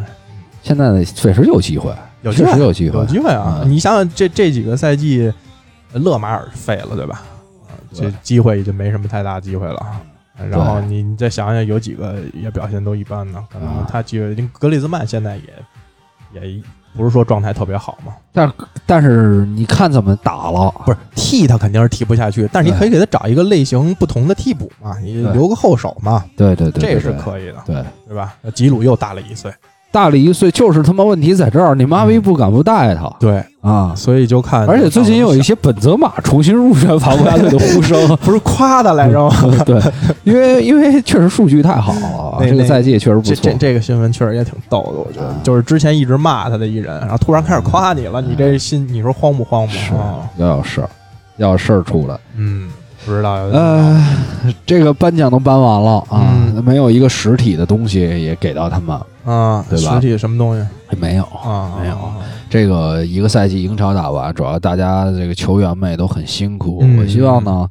现在确实有机会，有机会确实有机会有。机会啊！嗯你想想这这几个赛季，勒马尔废了，对吧？啊这对机会已经没什么太大机会了。然后你你再想想，有几个也表现都一般呢，可能啊他机会，格里兹曼现在也也不是说状态特别好嘛，但但是你看怎么打了，不是替他肯定是替不下去，但是你可以给他找一个类型不同的替补嘛，你留个后手嘛，对对对，这是可以的，对。对吧？吉鲁又大了一岁，大了一岁，就是他妈问题在这儿，你妈逼不敢不带他。对，啊！所以就看，而且最近有一些本泽马重新入选法国队的呼声，不是夸他来着吗？对，因为因为确实数据太好了，这个赛季确实不这错。这。这个新闻确实也挺逗的，我觉得。啊，就是之前一直骂他的一人，然后突然开始夸你了，你这心你说慌不慌不？是啊。要有事儿，要有事儿出来。嗯，不知道有呃，这个颁奖都颁完了啊，嗯。没有一个实体的东西也给到他们，啊，对吧实体什么东西没有。啊？没有这个一个赛季英超打完，主要大家这个球员们也都很辛苦。嗯我希望呢，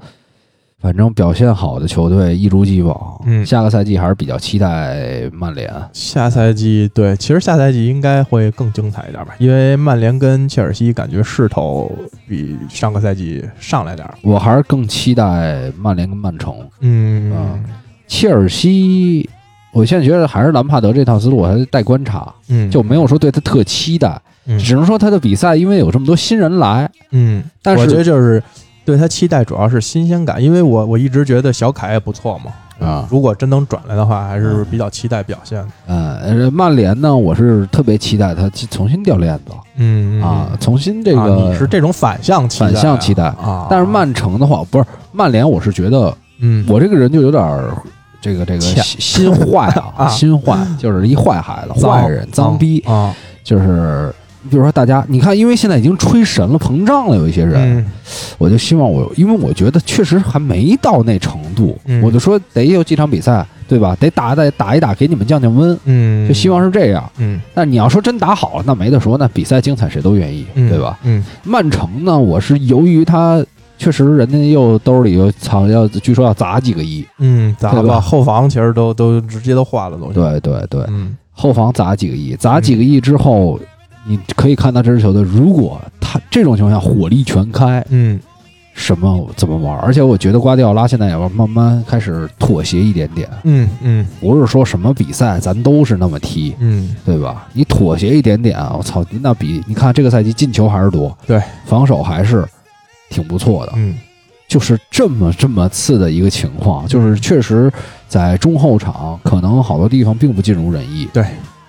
反正表现好的球队一如既往。嗯下个赛季还是比较期待曼联。下赛季对，其实下赛季应该会更精彩一点吧，因为曼联跟切尔西感觉势头比上个赛季上来点儿。我还是更期待曼联跟曼城。嗯嗯切尔西，我现在觉得还是兰帕德这套思路，我还是待观察，嗯，就没有说对他特期待，嗯。只能说他的比赛因为有这么多新人来，嗯，但是我觉得就是对他期待主要是新鲜感，因为我我一直觉得小凯也不错嘛。啊。如果真能转来的话，还是比较期待表现的。呃，曼联呢，我是特别期待他重新掉链子。嗯啊，重新这啊个你是这种反向期待啊，反向期待。啊。但是曼城的话，不是曼联，我是觉得嗯，我这个人就有点儿这个这个欠心心坏啊，啊。心坏，就是一坏孩子、坏人、脏逼，啊，就是比如说大家，你看，因为现在已经吹神了、膨胀了，有一些人，嗯。我就希望我，因为我觉得确实还没到那程度，嗯。我就说得有几场比赛，对吧？得打打打一打，给你们降降温，嗯，就希望是这样。嗯。但你要说真打好了，那没得说，那比赛精彩谁都愿意，嗯。对吧？嗯。曼城呢，我是由于他确实人家又兜里又藏要，据说要砸几个亿，嗯，咋对吧？吧？后防其实都都直接都换了，都对对对，嗯。后防砸几个亿，砸几个亿之后，你可以看到这支球队，如果他这种情况下火力全开，嗯。什么怎么玩？而且我觉得瓜迪奥拉现在也要慢慢开始妥协一点点，嗯嗯。不是说什么比赛咱都是那么踢，嗯。对吧？你妥协一点点啊，我操，那比你看这个赛季进球还是多，对，防守还是挺不错的，嗯。就是这么这么次的一个情况，就是确实在中后场可能好多地方并不尽如人意，对，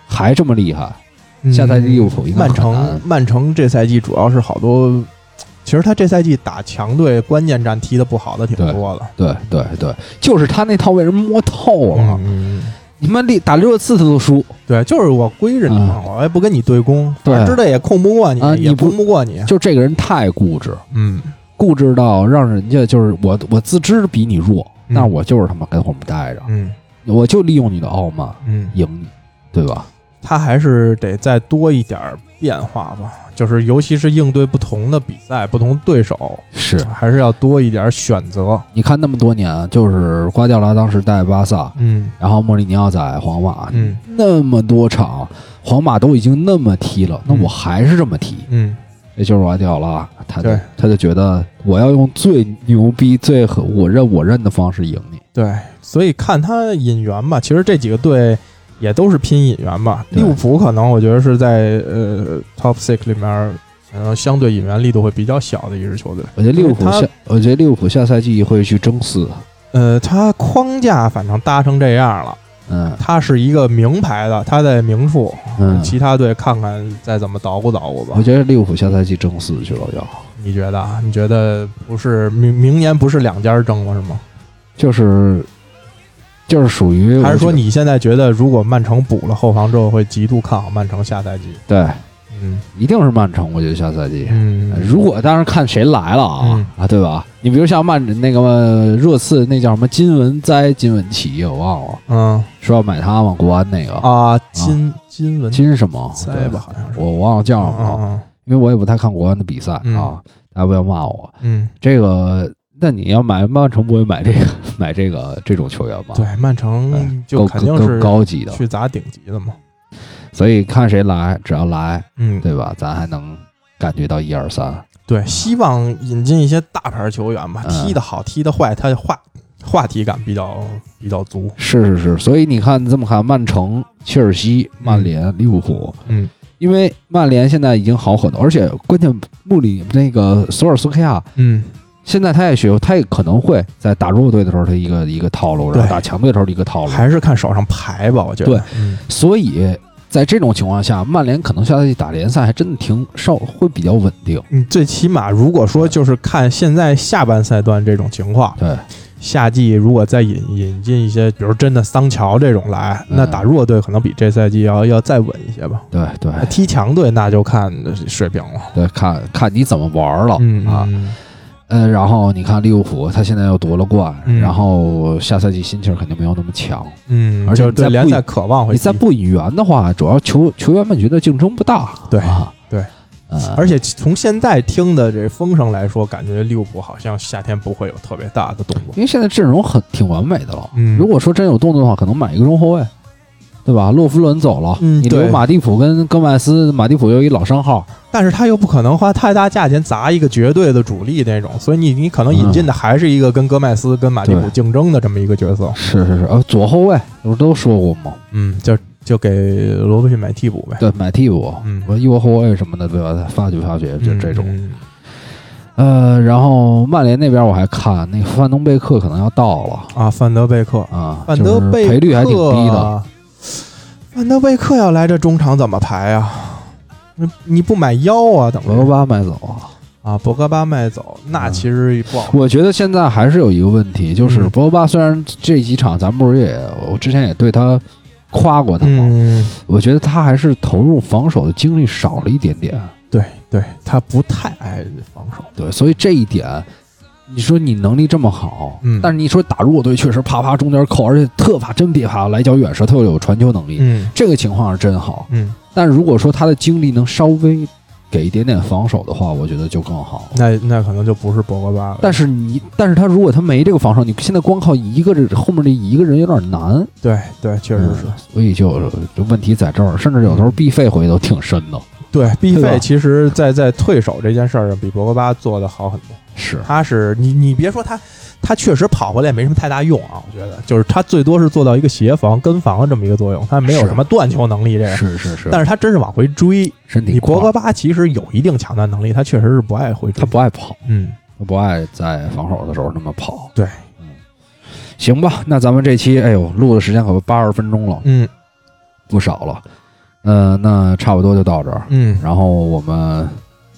还这么厉害，嗯，下赛季利物浦应该曼城曼城这赛季主要是好多，其实他这赛季打强队关键战踢的不好的挺多的，对对对，就是他那套被人摸透了，嗯，你妈利打六十次他都输，对，就是我归着你嘛，我也不跟你对攻，对。反正知道也控不过你啊，也你不攻不过你，就这个人太固执，嗯。固执到让人家就是我我自知比你弱，嗯。那我就是他妈跟后面待着，嗯。我就利用你的傲慢嗯，赢你，对吧？他还是得再多一点儿变化吧，就是尤其是应对不同的比赛、不同对手，是。还是要多一点选择。你看那么多年，就是瓜迪奥拉当时带巴萨，嗯。然后莫里尼奥在皇马，嗯。那么多场，皇马都已经那么踢了，那嗯我还是这么踢，嗯。这就是瓜迪奥拉，他就他就觉得我要用最牛逼、最和我认我认的方式赢你。对，所以看他引援吧，其实这几个队也都是拼引援吧。利物浦可能我觉得是在呃 top six 里面，呃，相对引援力度会比较小的一支球队。我觉得利物浦下，我觉得利物浦下赛季会去争四，呃，他框架反正搭成这样了，嗯他是一个名牌的，他在名处，嗯，其他队看看再怎么捣鼓捣鼓吧我。觉得利物浦下赛季争四去了要，你觉得啊？你觉得不是明明年不是两家争了是吗？就是就是属于还是说你现在觉得如果曼城补了后防之后，会极度看好曼城下赛季？对，嗯一定是曼城，我觉得下赛季。嗯如果当然看谁来了啊、嗯啊，对吧？你比如像曼那个热刺那叫什么金文哉、金文奇，我忘了，嗯说要买他吗？国安那个啊，金金文金什么哉对吧，好像是。我忘了叫什么了，嗯因为我也不太看国安的比赛嗯啊，大家不要骂我。嗯，这个，那你要买曼城，不会买这个买这个这种球员吧？对，曼城就肯定是高级的，去砸顶级的嘛。所以看谁来，只要来，嗯，对吧？咱还能感觉到一二三。对，希望引进一些大牌球员吧，嗯踢得好，踢得坏，他话话题感比较比较足。是是是，所以你看这么看，曼城、切尔西、曼联、利物浦，嗯因为曼联现在已经好很多，而且关键穆里那个索尔斯克亚嗯现在他也学，他也可能会在打弱队的时候他一个一个套路，然后打强队的时候一个套路。还是看手上牌吧，我觉得。对嗯所以在这种情况下，曼联可能下赛季打联赛还真的挺稍会比较稳定。嗯，最起码如果说就是看现在下半赛段这种情况，对，夏季如果再引引进一些，比如真的桑乔这种来，嗯那打弱队可能比这赛季要要再稳一些吧。对对踢强队那就看水平了。对，看看你怎么玩了、嗯啊。嗯呃，然后你看利物浦，他现在又夺了冠，嗯然后下赛季心气儿肯定没有那么强。嗯，而且就对再不联赛渴望会低你再不引援的话，主要球球员们觉得竞争不大。对啊，对，呃，而且从现在听的这风声来说，感觉利物浦好像夏天不会有特别大的动作。因为现在阵容很挺完美的了。嗯如果说真有动作的话，可能买一个中后卫，对吧？洛夫伦走了，嗯对你留马蒂普跟戈麦斯，马蒂普又一老伤号，但是他又不可能花太大价钱砸一个绝对的主力那种，所以你你可能引进的还是一个跟戈麦斯、跟马蒂普对竞争的这么一个角色。是是是，呃，左后卫不是都说过吗？嗯，就就给罗伯逊买替补呗。对，买替补，嗯我右后卫什么的，对吧？发掘发掘，就这种。嗯呃，然后曼联那边我还看那个范登贝克可能要到了啊，范德贝克，啊，范德贝克就是赔率还挺低的。。范德贝克要来这中场怎么排啊？那你不买腰啊？等博格巴卖走啊。啊，博格巴卖走，那嗯其实不好。我觉得现在还是有一个问题，就是嗯博格巴虽然这几场咱们不是也，我之前也对他夸过他嘛。嗯，我觉得他还是投入防守的精力少了一点点。对对，他不太爱防守。对，所以这一点，你说你能力这么好，嗯但是你说打弱队确实啪啪中间扣，而且特法真别啪，来脚远射，特有传球能力，嗯这个情况是真好。嗯，但是如果说他的精力能稍微给一点点防守的话，我觉得就更好。那那可能就不是博格巴了。但是你，但是他如果他没这个防守，你现在光靠一个人，后面这一个人有点难，对对，确实是。嗯所以就就问题在这儿，甚至有时候必费回都挺深的。对吧费其实在在退守这件事儿上比博格巴做的好很多。是，他是你你别说他，他确实跑回来也没什么太大用啊，我觉得就是他最多是做到一个协防跟防的这么一个作用，他没有什么断球能力这个。是是是，但是他真是往回追，身体你博格巴其实有一定抢断能力，他确实是不爱回追。他不爱跑，嗯，他不爱在防守的时候那么跑。对，嗯行吧，那咱们这期哎呦录的时间可八十分钟了，嗯不少了。呃，那差不多就到这儿，嗯。然后我们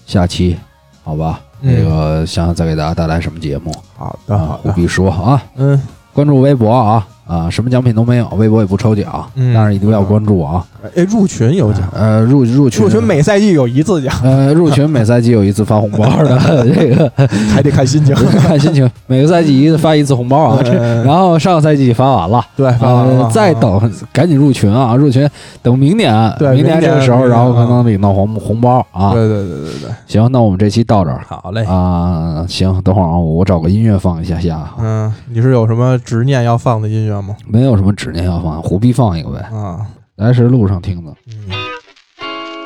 下期好吧，嗯。这个想想再给大家带来什么节目？好的好的，啊必说啊，嗯。关注微博啊啊，什么奖品都没有，微博也不抽奖，嗯。但是一定要关注啊。哎，入群有奖，呃，入入群入群每赛季有一次奖，呃入群每赛季有一次发红包的，这个还得看心情。看心情，每个赛季一发一次红包啊。这嗯然后上个赛季发完了。对，发完了呃，再等，赶紧入群啊！入群，等明年，对明年这个时候，然后可能领到红红包啊。对对对对对，行，那我们这期到这儿好嘞。啊。行，等会儿啊，我找个音乐放一下下，嗯，你是有什么执念要放的音乐吗？没有什么执念要放，虎逼放一个呗。啊，来时路上听的，嗯，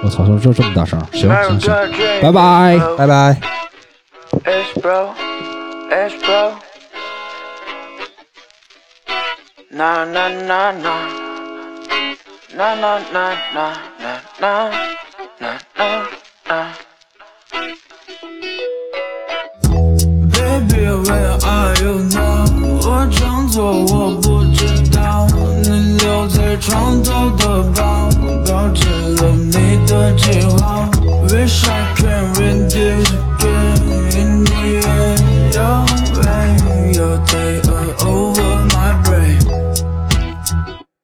我操，就这这么大声，行行行，拜拜拜。拜拜。It's bro, it's bro. Nah, nah, nah, nah. Nah, nah, nah, nah, nah, nah, nah, nah, nah. Baby, where are you now？我装作我不知道，你留在床头的包，标志了你的记号。Wish I can read this again in the end. Your way, your day are over my brain.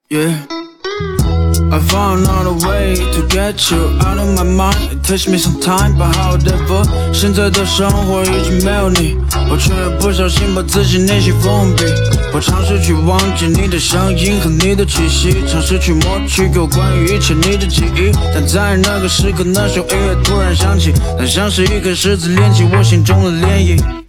Yeah. I found out a way to get you out of my mind. It takes me some time, but however，现在的生活已经没有你，我却不小心把自己内心封闭。我尝试去忘记你的声音和你的气息，尝试去抹去有关于一切你的记忆。但在那个时刻，那首音乐突然响起，它像是一颗石子连起我心中的涟漪。